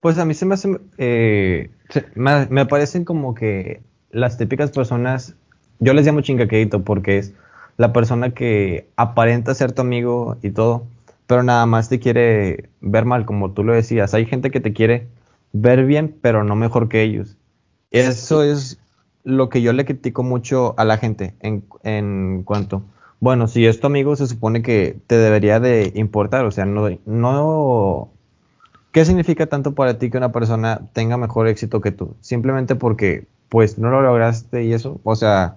A: Pues a mí se me hace, eh, me, me, parecen como que las típicas personas, yo les llamo chingaquedito porque es la persona que aparenta ser tu amigo y todo, pero nada más te quiere ver mal, como tú lo decías. Hay gente que te quiere ver bien, pero no mejor que ellos. Eso es lo que yo le critico mucho a la gente en, en cuanto, bueno, si es tu amigo se supone que te debería de importar, o sea, no, no, ¿qué significa tanto para ti que una persona tenga mejor éxito que tú? Simplemente porque, pues, no lo lograste y eso, o sea,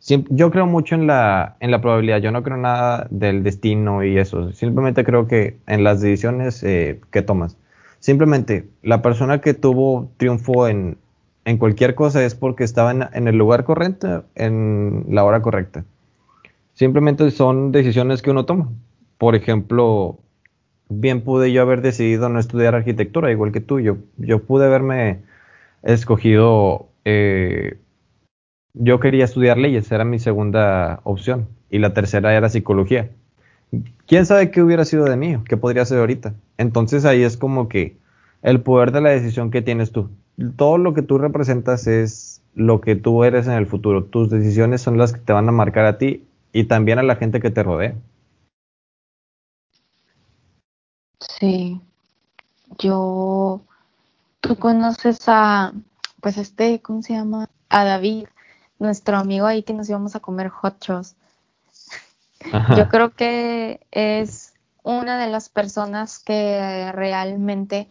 A: yo creo mucho en la, en la probabilidad, yo no creo nada del destino y eso, simplemente creo que en las decisiones eh, que tomas. Simplemente la persona que tuvo triunfo en, en cualquier cosa es porque estaba en, el lugar correcto, en la hora correcta. Simplemente son decisiones que uno toma. Por ejemplo, bien pude yo haber decidido no estudiar arquitectura, igual que tú. Yo, yo pude haberme escogido eh, yo quería estudiar leyes, era mi segunda opción. Y la tercera era psicología. ¿Quién sabe qué hubiera sido de mí? ¿Qué podría ser ahorita? Entonces ahí es como que el poder de la decisión que tienes tú. Todo lo que tú representas es lo que tú eres en el futuro. Tus decisiones son las que te van a marcar a ti y también a la gente que te rodea.
B: Sí. Yo, tú conoces a, pues este, ¿cómo se llama? A David nuestro amigo ahí que nos íbamos a comer hot shoes. Yo creo que es una de las personas que realmente,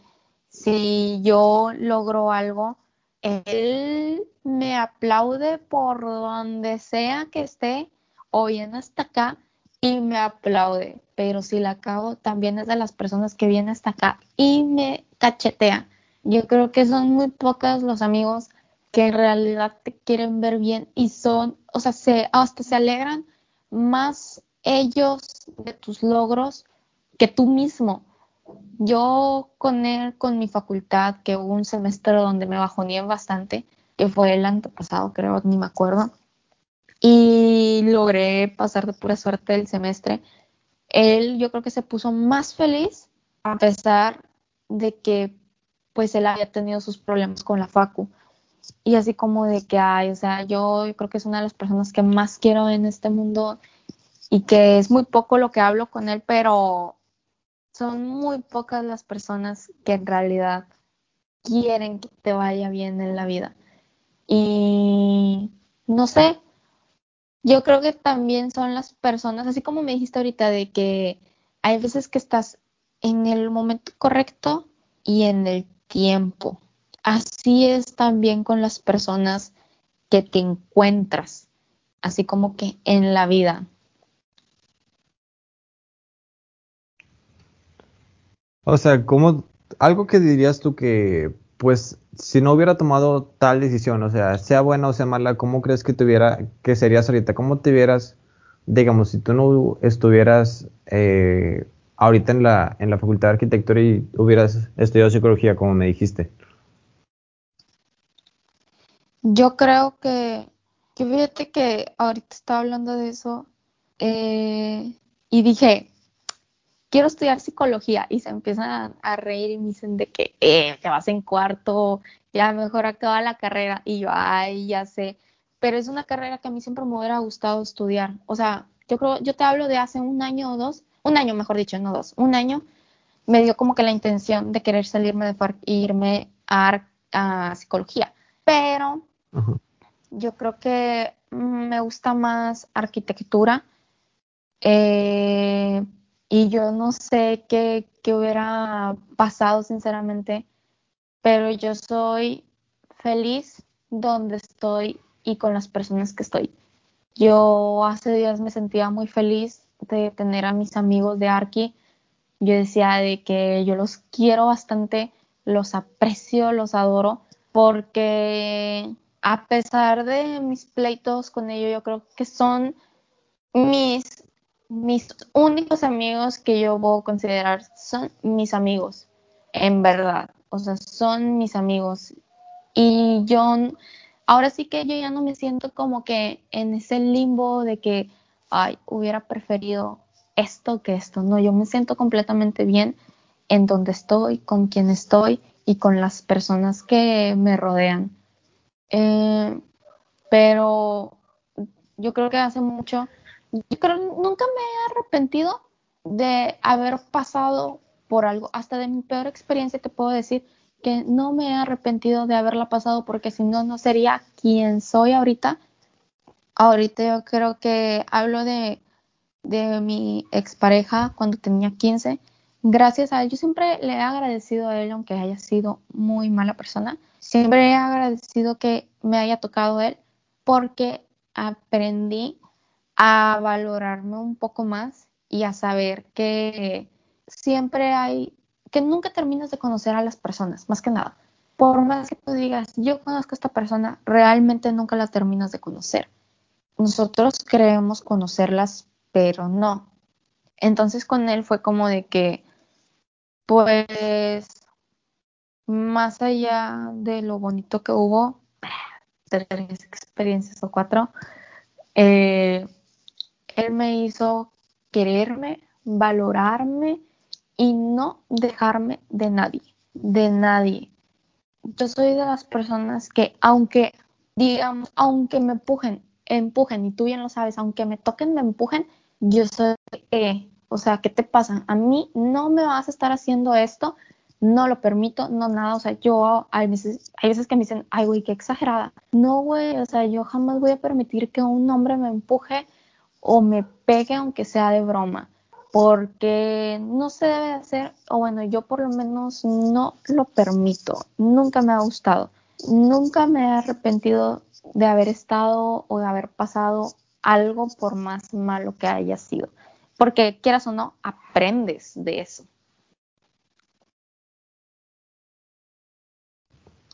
B: si yo logro algo, él me aplaude por donde sea que esté o bien hasta acá y me aplaude. Pero si la acabo, también es de las personas que viene hasta acá y me cachetea. Yo creo que son muy pocas los amigos que en realidad te quieren ver bien y son, o sea, se, hasta se alegran más ellos de tus logros que tú mismo. Yo con él, con mi facultad, que hubo un semestre donde me bajoné bastante, que fue el antepasado, creo, ni me acuerdo, y logré pasar de pura suerte el semestre. Él yo creo que se puso más feliz a pesar de que pues él había tenido sus problemas con la facu y así como de que hay, o sea, yo creo que es una de las personas que más quiero en este mundo y que es muy poco lo que hablo con él, pero son muy pocas las personas que en realidad quieren que te vaya bien en la vida. Y no sé, yo creo que también son las personas, así como me dijiste ahorita, de que hay veces que estás en el momento correcto y en el tiempo así es también con las personas que te encuentras, así como que en la vida.
A: O sea, como algo que dirías tú que, pues, si no hubiera tomado tal decisión, o sea, sea buena o sea mala, ¿cómo crees que tuviera, que serías ahorita? ¿Cómo te vieras, digamos, si tú no estuvieras eh, ahorita en la, en la facultad de arquitectura y hubieras estudiado psicología, como me dijiste?
B: Yo creo que, que fíjate que ahorita estaba hablando de eso eh, y dije, quiero estudiar psicología y se empiezan a, reír y me dicen de que eh, te vas en cuarto, ya mejor acaba la carrera y yo, ay, ya sé, pero es una carrera que a mí siempre me hubiera gustado estudiar. O sea, yo creo, yo te hablo de hace un año o dos, un año mejor dicho, no dos, un año me dio como que la intención de querer salirme de FARC e irme a, a psicología, pero yo creo que me gusta más arquitectura. Eh, y yo no sé qué, qué, hubiera pasado, sinceramente, pero yo soy feliz donde estoy y con las personas que estoy. Yo hace días me sentía muy feliz de tener a mis amigos de Arqui. Yo decía de que yo los quiero bastante, los aprecio, los adoro, porque a pesar de mis pleitos con ellos, yo creo que son mis, mis únicos amigos que yo puedo considerar, son mis amigos, en verdad. O sea, son mis amigos. Y yo, ahora sí que yo ya no me siento como que en ese limbo de que, ay, hubiera preferido esto que esto. No, yo me siento completamente bien en donde estoy, con quien estoy y con las personas que me rodean. Eh, pero yo creo que hace mucho, yo creo nunca me he arrepentido de haber pasado por algo, hasta de mi peor experiencia te puedo decir que no me he arrepentido de haberla pasado porque si no, no sería quien soy ahorita. Ahorita yo creo que hablo de, de mi expareja cuando tenía 15. Gracias a él, yo siempre le he agradecido a él, aunque haya sido muy mala persona, Siempre he agradecido que me haya tocado él porque aprendí a valorarme un poco más y a saber que siempre hay, que nunca terminas de conocer a las personas, más que nada. Por más que tú digas, yo conozco a esta persona, realmente nunca la terminas de conocer. Nosotros creemos conocerlas, pero no. Entonces con él fue como de que, pues, más allá de lo bonito que hubo, tres experiencias o cuatro, eh, él me hizo quererme, valorarme y no dejarme de nadie, de nadie. Yo soy de las personas que aunque, digamos, aunque me empujen, empujen, y tú bien lo sabes, aunque me toquen, me empujen, yo soy, o sea, ¿qué te pasa? A mí no me vas a estar haciendo esto, no lo permito, no nada, o sea, yo hay veces, hay veces que me dicen, ay, güey, qué exagerada. No, güey, o sea, yo jamás voy a permitir que un hombre me empuje o me pegue aunque sea de broma, porque no se debe hacer, o bueno, yo por lo menos no lo permito, nunca me ha gustado, nunca me he arrepentido de haber estado o de haber pasado algo por más malo que haya sido, porque quieras o no, aprendes de eso.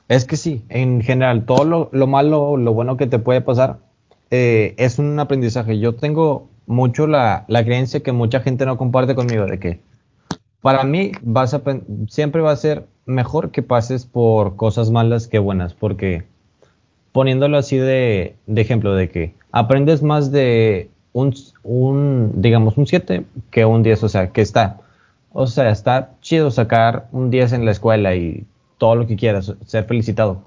A: Es que sí, en general, todo lo, lo malo, lo bueno que te puede pasar, eh, es un aprendizaje. Yo tengo mucho la, la, creencia que mucha gente no comparte conmigo, de que para mí vas a, siempre va a ser mejor que pases por cosas malas que buenas, porque poniéndolo así de, de ejemplo, de que aprendes más de un, un, digamos, un 7 que un 10, o sea, que está, o sea, está chido sacar un 10 en la escuela y todo lo que quieras, ser felicitado,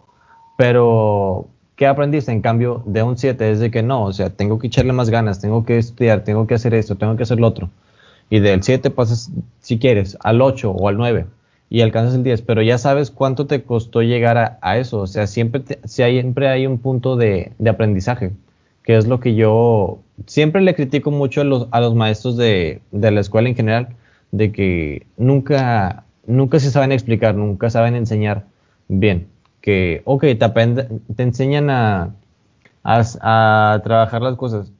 A: pero ¿Qué aprendiste en cambio de un 7? Es de que no, o sea, tengo que echarle más ganas, tengo que estudiar, tengo que hacer esto, tengo que hacer lo otro. Y del 7 pasas, si quieres, al 8 o al 9 y alcanzas el 10, pero ya sabes cuánto te costó llegar a, eso. O sea, siempre, siempre hay un punto de, aprendizaje, que es lo que yo siempre le critico mucho a los, a los maestros de, de la escuela en general, de que nunca, nunca se saben explicar, nunca saben enseñar bien que, ok, te, enseñan a, a, trabajar las cosas,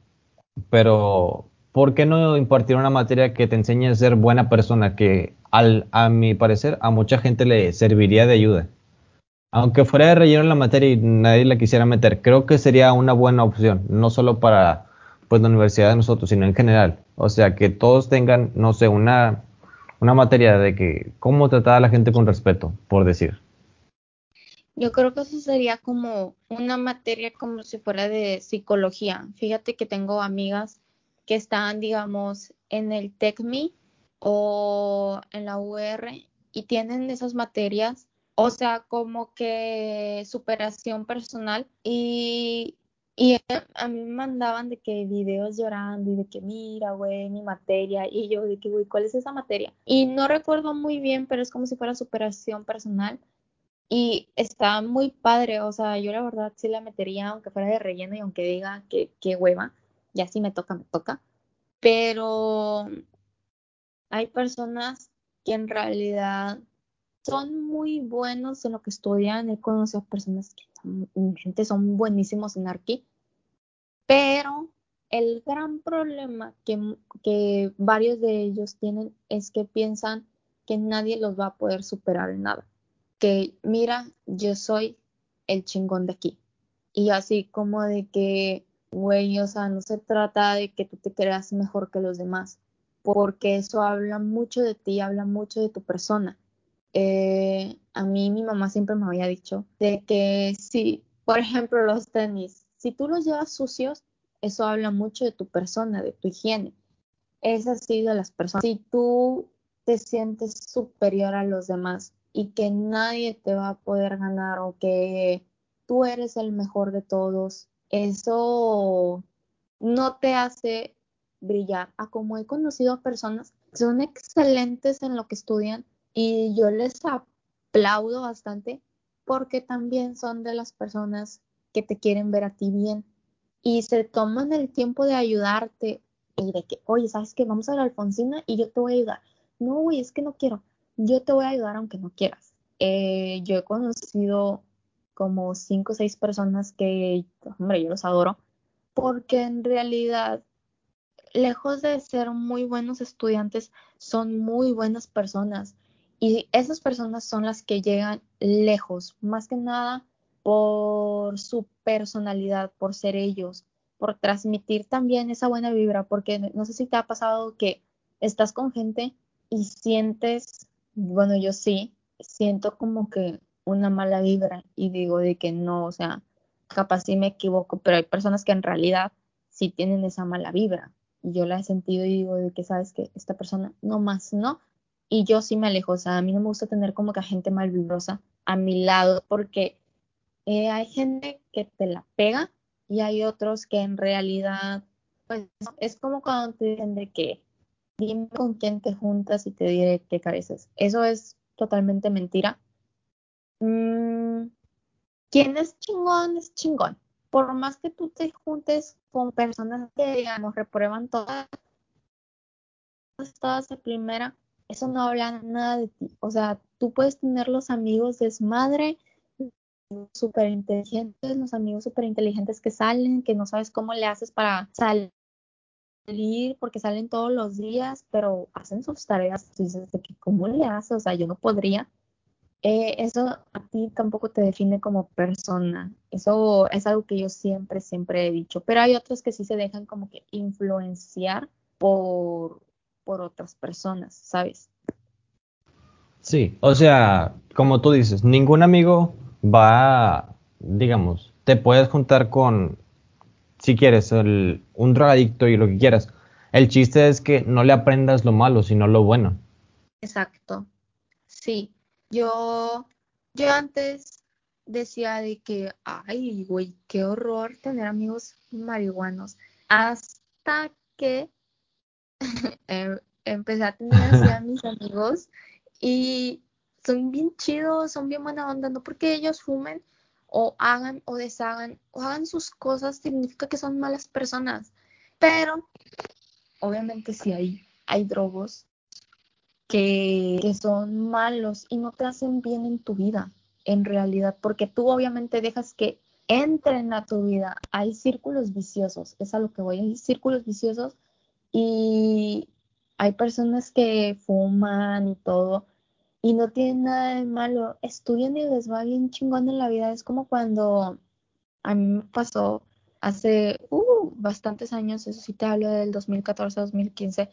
A: pero ¿por qué no impartir una materia que te enseñe a ser buena persona? Que al, a mi parecer a mucha gente le serviría de ayuda. Aunque fuera de relleno la materia y nadie la quisiera meter, creo que sería una buena opción, no solo para pues, la universidad de nosotros, sino en general. O sea, que todos tengan, no sé, una, una materia de que cómo tratar a la gente con respeto, por decir.
B: Yo creo que eso sería como una materia como si fuera de psicología. Fíjate que tengo amigas que están, digamos, en el TECMI o en la UR y tienen esas materias, o sea, como que superación personal y, y a mí me mandaban de que videos llorando y de que mira, güey, mi materia y yo de que, güey, ¿cuál es esa materia? Y no recuerdo muy bien, pero es como si fuera superación personal y está muy padre, o sea, yo la verdad sí la metería, aunque fuera de relleno y aunque diga que, hueva, ya si me toca, me toca. Pero hay personas que en realidad son muy buenos en lo que estudian. He conocido personas que son, gente son buenísimos en arqui, pero el gran problema que, que varios de ellos tienen es que piensan que nadie los va a poder superar en nada que, mira, yo soy el chingón de aquí. Y así como de que, güey, o sea, no se trata de que tú te creas mejor que los demás, porque eso habla mucho de ti, habla mucho de tu persona. Eh, a mí mi mamá siempre me había dicho de que si, por ejemplo, los tenis, si tú los llevas sucios, eso habla mucho de tu persona, de tu higiene. Es así de las personas. Si tú te sientes superior a los demás y que nadie te va a poder ganar o que tú eres el mejor de todos, eso no te hace brillar. A como he conocido a personas son excelentes en lo que estudian y yo les aplaudo bastante porque también son de las personas que te quieren ver a ti bien y se toman el tiempo de ayudarte y de que, oye, ¿sabes qué? Vamos a la Alfonsina y yo te voy a ayudar. No, güey, es que no quiero yo te voy a ayudar aunque no quieras. Eh, yo he conocido como cinco o seis personas que, hombre, yo los adoro, porque en realidad, lejos de ser muy buenos estudiantes, son muy buenas personas. Y esas personas son las que llegan lejos, más que nada por su personalidad, por ser ellos, por transmitir también esa buena vibra, porque no sé si te ha pasado que estás con gente y sientes, bueno, yo sí, siento como que una mala vibra y digo de que no, o sea, capaz sí me equivoco, pero hay personas que en realidad sí tienen esa mala vibra. Y yo la he sentido y digo de que sabes que esta persona no más, ¿no? Y yo sí me alejo, o sea, a mí no me gusta tener como que a gente mal vibrosa a mi lado porque eh, hay gente que te la pega y hay otros que en realidad, pues es como cuando te dicen de que dime con quién te juntas y te diré qué careces. Eso es totalmente mentira. Mm, ¿Quién es chingón? Es chingón. Por más que tú te juntes con personas que, digamos, reprueban todas, todas de primera, eso no habla nada de ti. O sea, tú puedes tener los amigos desmadre, súper inteligentes, los amigos súper inteligentes que salen, que no sabes cómo le haces para salir porque salen todos los días, pero hacen sus tareas. dices de que, ¿cómo le haces? O sea, yo no podría. Eh, eso a ti tampoco te define como persona. Eso es algo que yo siempre, siempre he dicho. Pero hay otros que sí se dejan como que influenciar por, por otras personas, ¿sabes?
A: Sí, o sea, como tú dices, ningún amigo va, digamos, te puedes juntar con, si quieres, el, un drogadicto y lo que quieras. El chiste es que no le aprendas lo malo, sino lo bueno.
B: Exacto. Sí, yo, yo antes decía de que, ay, güey, qué horror tener amigos marihuanos. Hasta que em, empecé a tener así a mis amigos y son bien chidos, son bien buena onda, no porque ellos fumen o hagan o deshagan o hagan sus cosas significa que son malas personas. Pero obviamente si hay, hay drogos que, son malos y no te hacen bien en tu vida, en realidad, porque tú obviamente dejas que entren a tu vida. Hay círculos viciosos, es a lo que voy, hay círculos viciosos y hay personas que fuman y todo y no tienen nada de malo, estudian y les va bien chingón en la vida. Es como cuando a mí me pasó hace uh, bastantes años, eso sí te hablo del 2014-2015,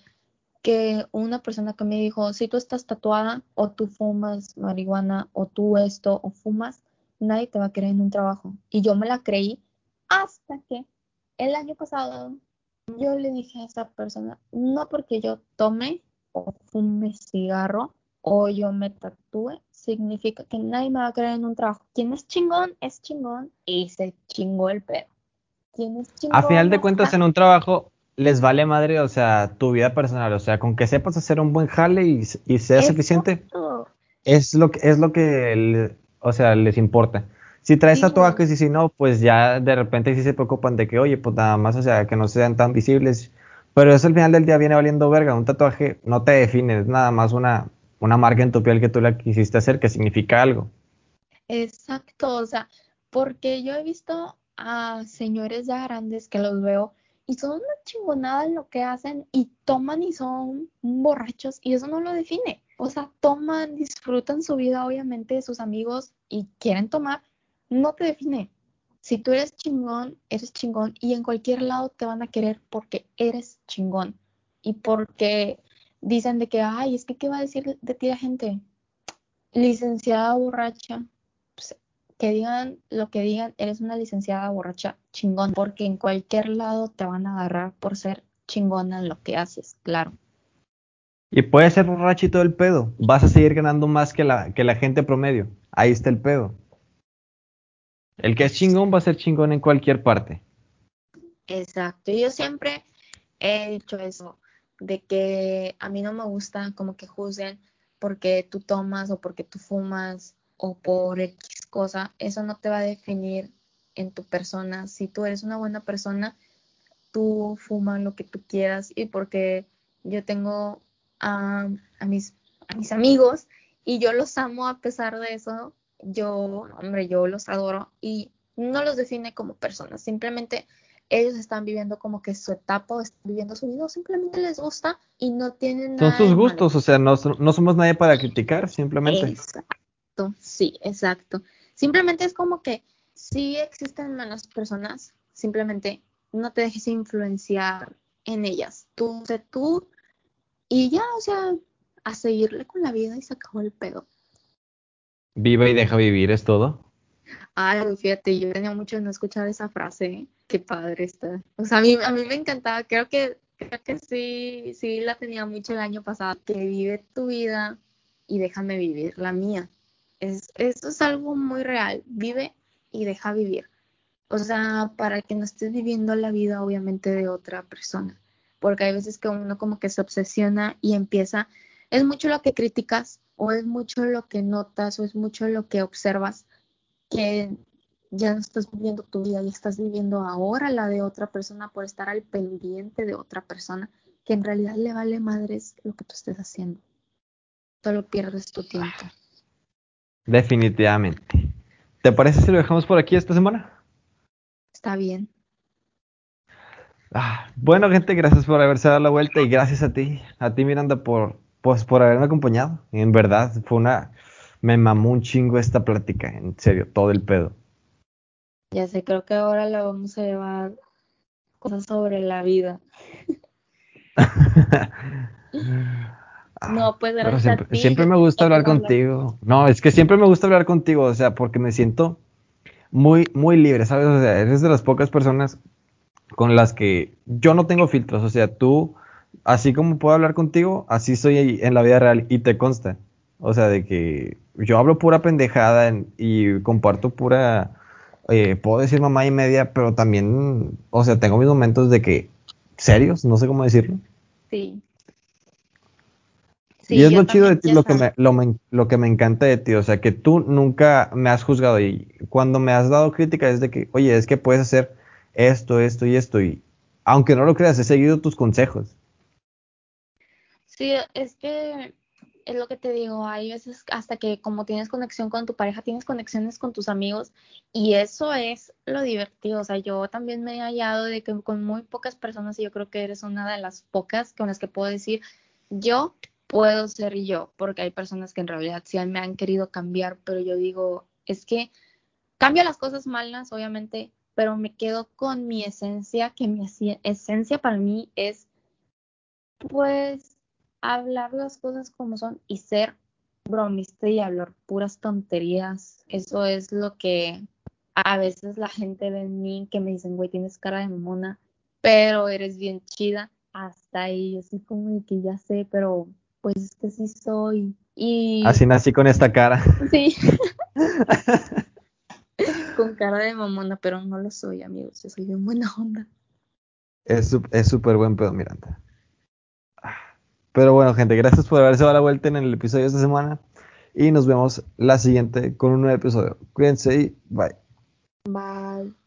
B: que una persona que me dijo, si tú estás tatuada o tú fumas marihuana o tú esto o fumas, nadie te va a querer en un trabajo. Y yo me la creí hasta que el año pasado yo le dije a esa persona, no porque yo tome o fume cigarro o yo me tatúe, significa que nadie me va a querer en un trabajo. Quien es chingón, es chingón y se chingó el pedo.
A: ¿Quién es chingón, a final de cuentas, en un trabajo les vale madre, o sea, tu vida personal, o sea, con que sepas hacer un buen jale y, y sea suficiente, es lo que, es lo que, o sea, les importa. Si traes tatuajes y si no, pues ya de repente sí se preocupan de que, oye, pues nada más, o sea, que no sean tan visibles. Pero eso al final del día viene valiendo verga. Un tatuaje no te define, es nada más una, una marca en tu piel que tú la quisiste hacer que significa algo.
B: Exacto, o sea, porque yo he visto a señores ya grandes que los veo y son una chingonada en lo que hacen y toman y son borrachos y eso no lo define. O sea, toman, disfrutan su vida obviamente de sus amigos y quieren tomar, no te define. Si tú eres chingón, eres chingón y en cualquier lado te van a querer porque eres chingón y porque dicen de que, ay, es que, ¿qué va a decir de ti la gente? Licenciada borracha, que digan lo que digan, eres una licenciada borracha chingón, porque en cualquier lado te van a agarrar por ser chingona en lo que haces, claro.
A: Y puede ser borracha y todo el pedo, vas a seguir ganando más que la, que la gente promedio, ahí está el pedo. El que es chingón va a ser chingón en cualquier parte.
B: Exacto, yo siempre he dicho eso, de que a mí no me gusta como que juzguen porque tú tomas o porque tú fumas o por X cosa, eso no te va a definir en tu persona. Si tú eres una buena persona, tú fumas lo que tú quieras y porque yo tengo a, mis, a mis amigos y yo los amo a pesar de eso, yo, hombre, yo los adoro y no los define como personas, simplemente ellos están viviendo como que su etapa o están viviendo su vida o simplemente les gusta y no tienen
A: Son
B: nada
A: sus
B: de
A: gustos,
B: malo.
A: o sea, no, no somos nadie para criticar, simplemente.
B: Exacto, sí, exacto. Simplemente es como que sí existen malas personas, simplemente no te dejes influenciar en ellas. Tú sé tú y ya, o sea, a seguirle con la vida y se acabó el pedo.
A: Viva y deja vivir, es todo.
B: Ay, fíjate, yo tenía mucho de no escuchar esa frase, ¿eh? qué padre está. O sea, a mí, a mí me encantaba, creo que, creo que sí, sí la tenía mucho el año pasado, que vive tu vida y déjame vivir la mía. Es, eso es algo muy real, vive y deja vivir. O sea, para que no estés viviendo la vida obviamente de otra persona, porque hay veces que uno como que se obsesiona y empieza, es mucho lo que criticas o es mucho lo que notas o es mucho lo que observas que ya no estás viviendo tu vida y estás viviendo ahora la de otra persona por estar al pendiente de otra persona, que en realidad le vale madres lo que tú estés haciendo. Solo pierdes tu tiempo.
A: Definitivamente. ¿Te parece si lo dejamos por aquí esta semana?
B: Está bien.
A: Ah, bueno, gente, gracias por haberse dado la vuelta y gracias a ti, a ti Miranda, por, pues, por haberme acompañado. En verdad, fue una, me mamó un chingo esta plática, en serio, todo el pedo.
B: Ya sé, creo que ahora le vamos a llevar cosas sobre la vida. no, pues gracias
A: siempre,
B: a ti.
A: siempre me gusta hablar contigo. No, es que siempre me gusta hablar contigo, o sea, porque me siento muy, muy libre, ¿sabes? O sea, eres de las pocas personas con las que yo no tengo filtros, o sea, tú, así como puedo hablar contigo, así soy en la vida real y te consta. O sea, de que yo hablo pura pendejada en- y comparto pura, eh, puedo decir mamá y media, pero también, o sea, tengo mis momentos de que, serios, no sé cómo decirlo.
B: Sí.
A: y es lo chido de ti, lo que, me, lo, me- lo que me encanta de ti, o sea, que tú nunca me has juzgado y cuando me has dado crítica es de que, oye, es que puedes hacer esto, esto y esto y aunque no lo creas, he seguido tus consejos.
B: Sí, es que es lo que te digo, hay veces hasta que como tienes conexión con tu pareja, tienes conexiones con tus amigos y eso es lo divertido. O sea, yo también me he hallado de que con muy pocas personas y yo creo que eres una de las pocas con las que puedo decir, yo puedo ser yo, porque hay personas que en realidad sí me han querido cambiar, pero yo digo, es que cambio las cosas malas, obviamente, pero me quedo con mi esencia, que mi esencia para mí es pues hablar las cosas como son y ser bromista y hablar puras tonterías. Eso es lo que a veces la gente ve en mí que me dicen, güey, tienes cara de mamona, pero eres bien chida. Hasta ahí, así como de que ya sé, pero pues es que sí soy. Y
A: Así nací con esta cara.
B: sí, con cara de mamona, pero no lo soy, amigos. Yo soy bien buena onda.
A: Es súper buen pedo, Miranda. Pero bueno, gente, gracias por haberse dado la vuelta en el episodio de esta semana. Y nos vemos la siguiente con un nuevo episodio. Cuídense y bye.
B: Bye.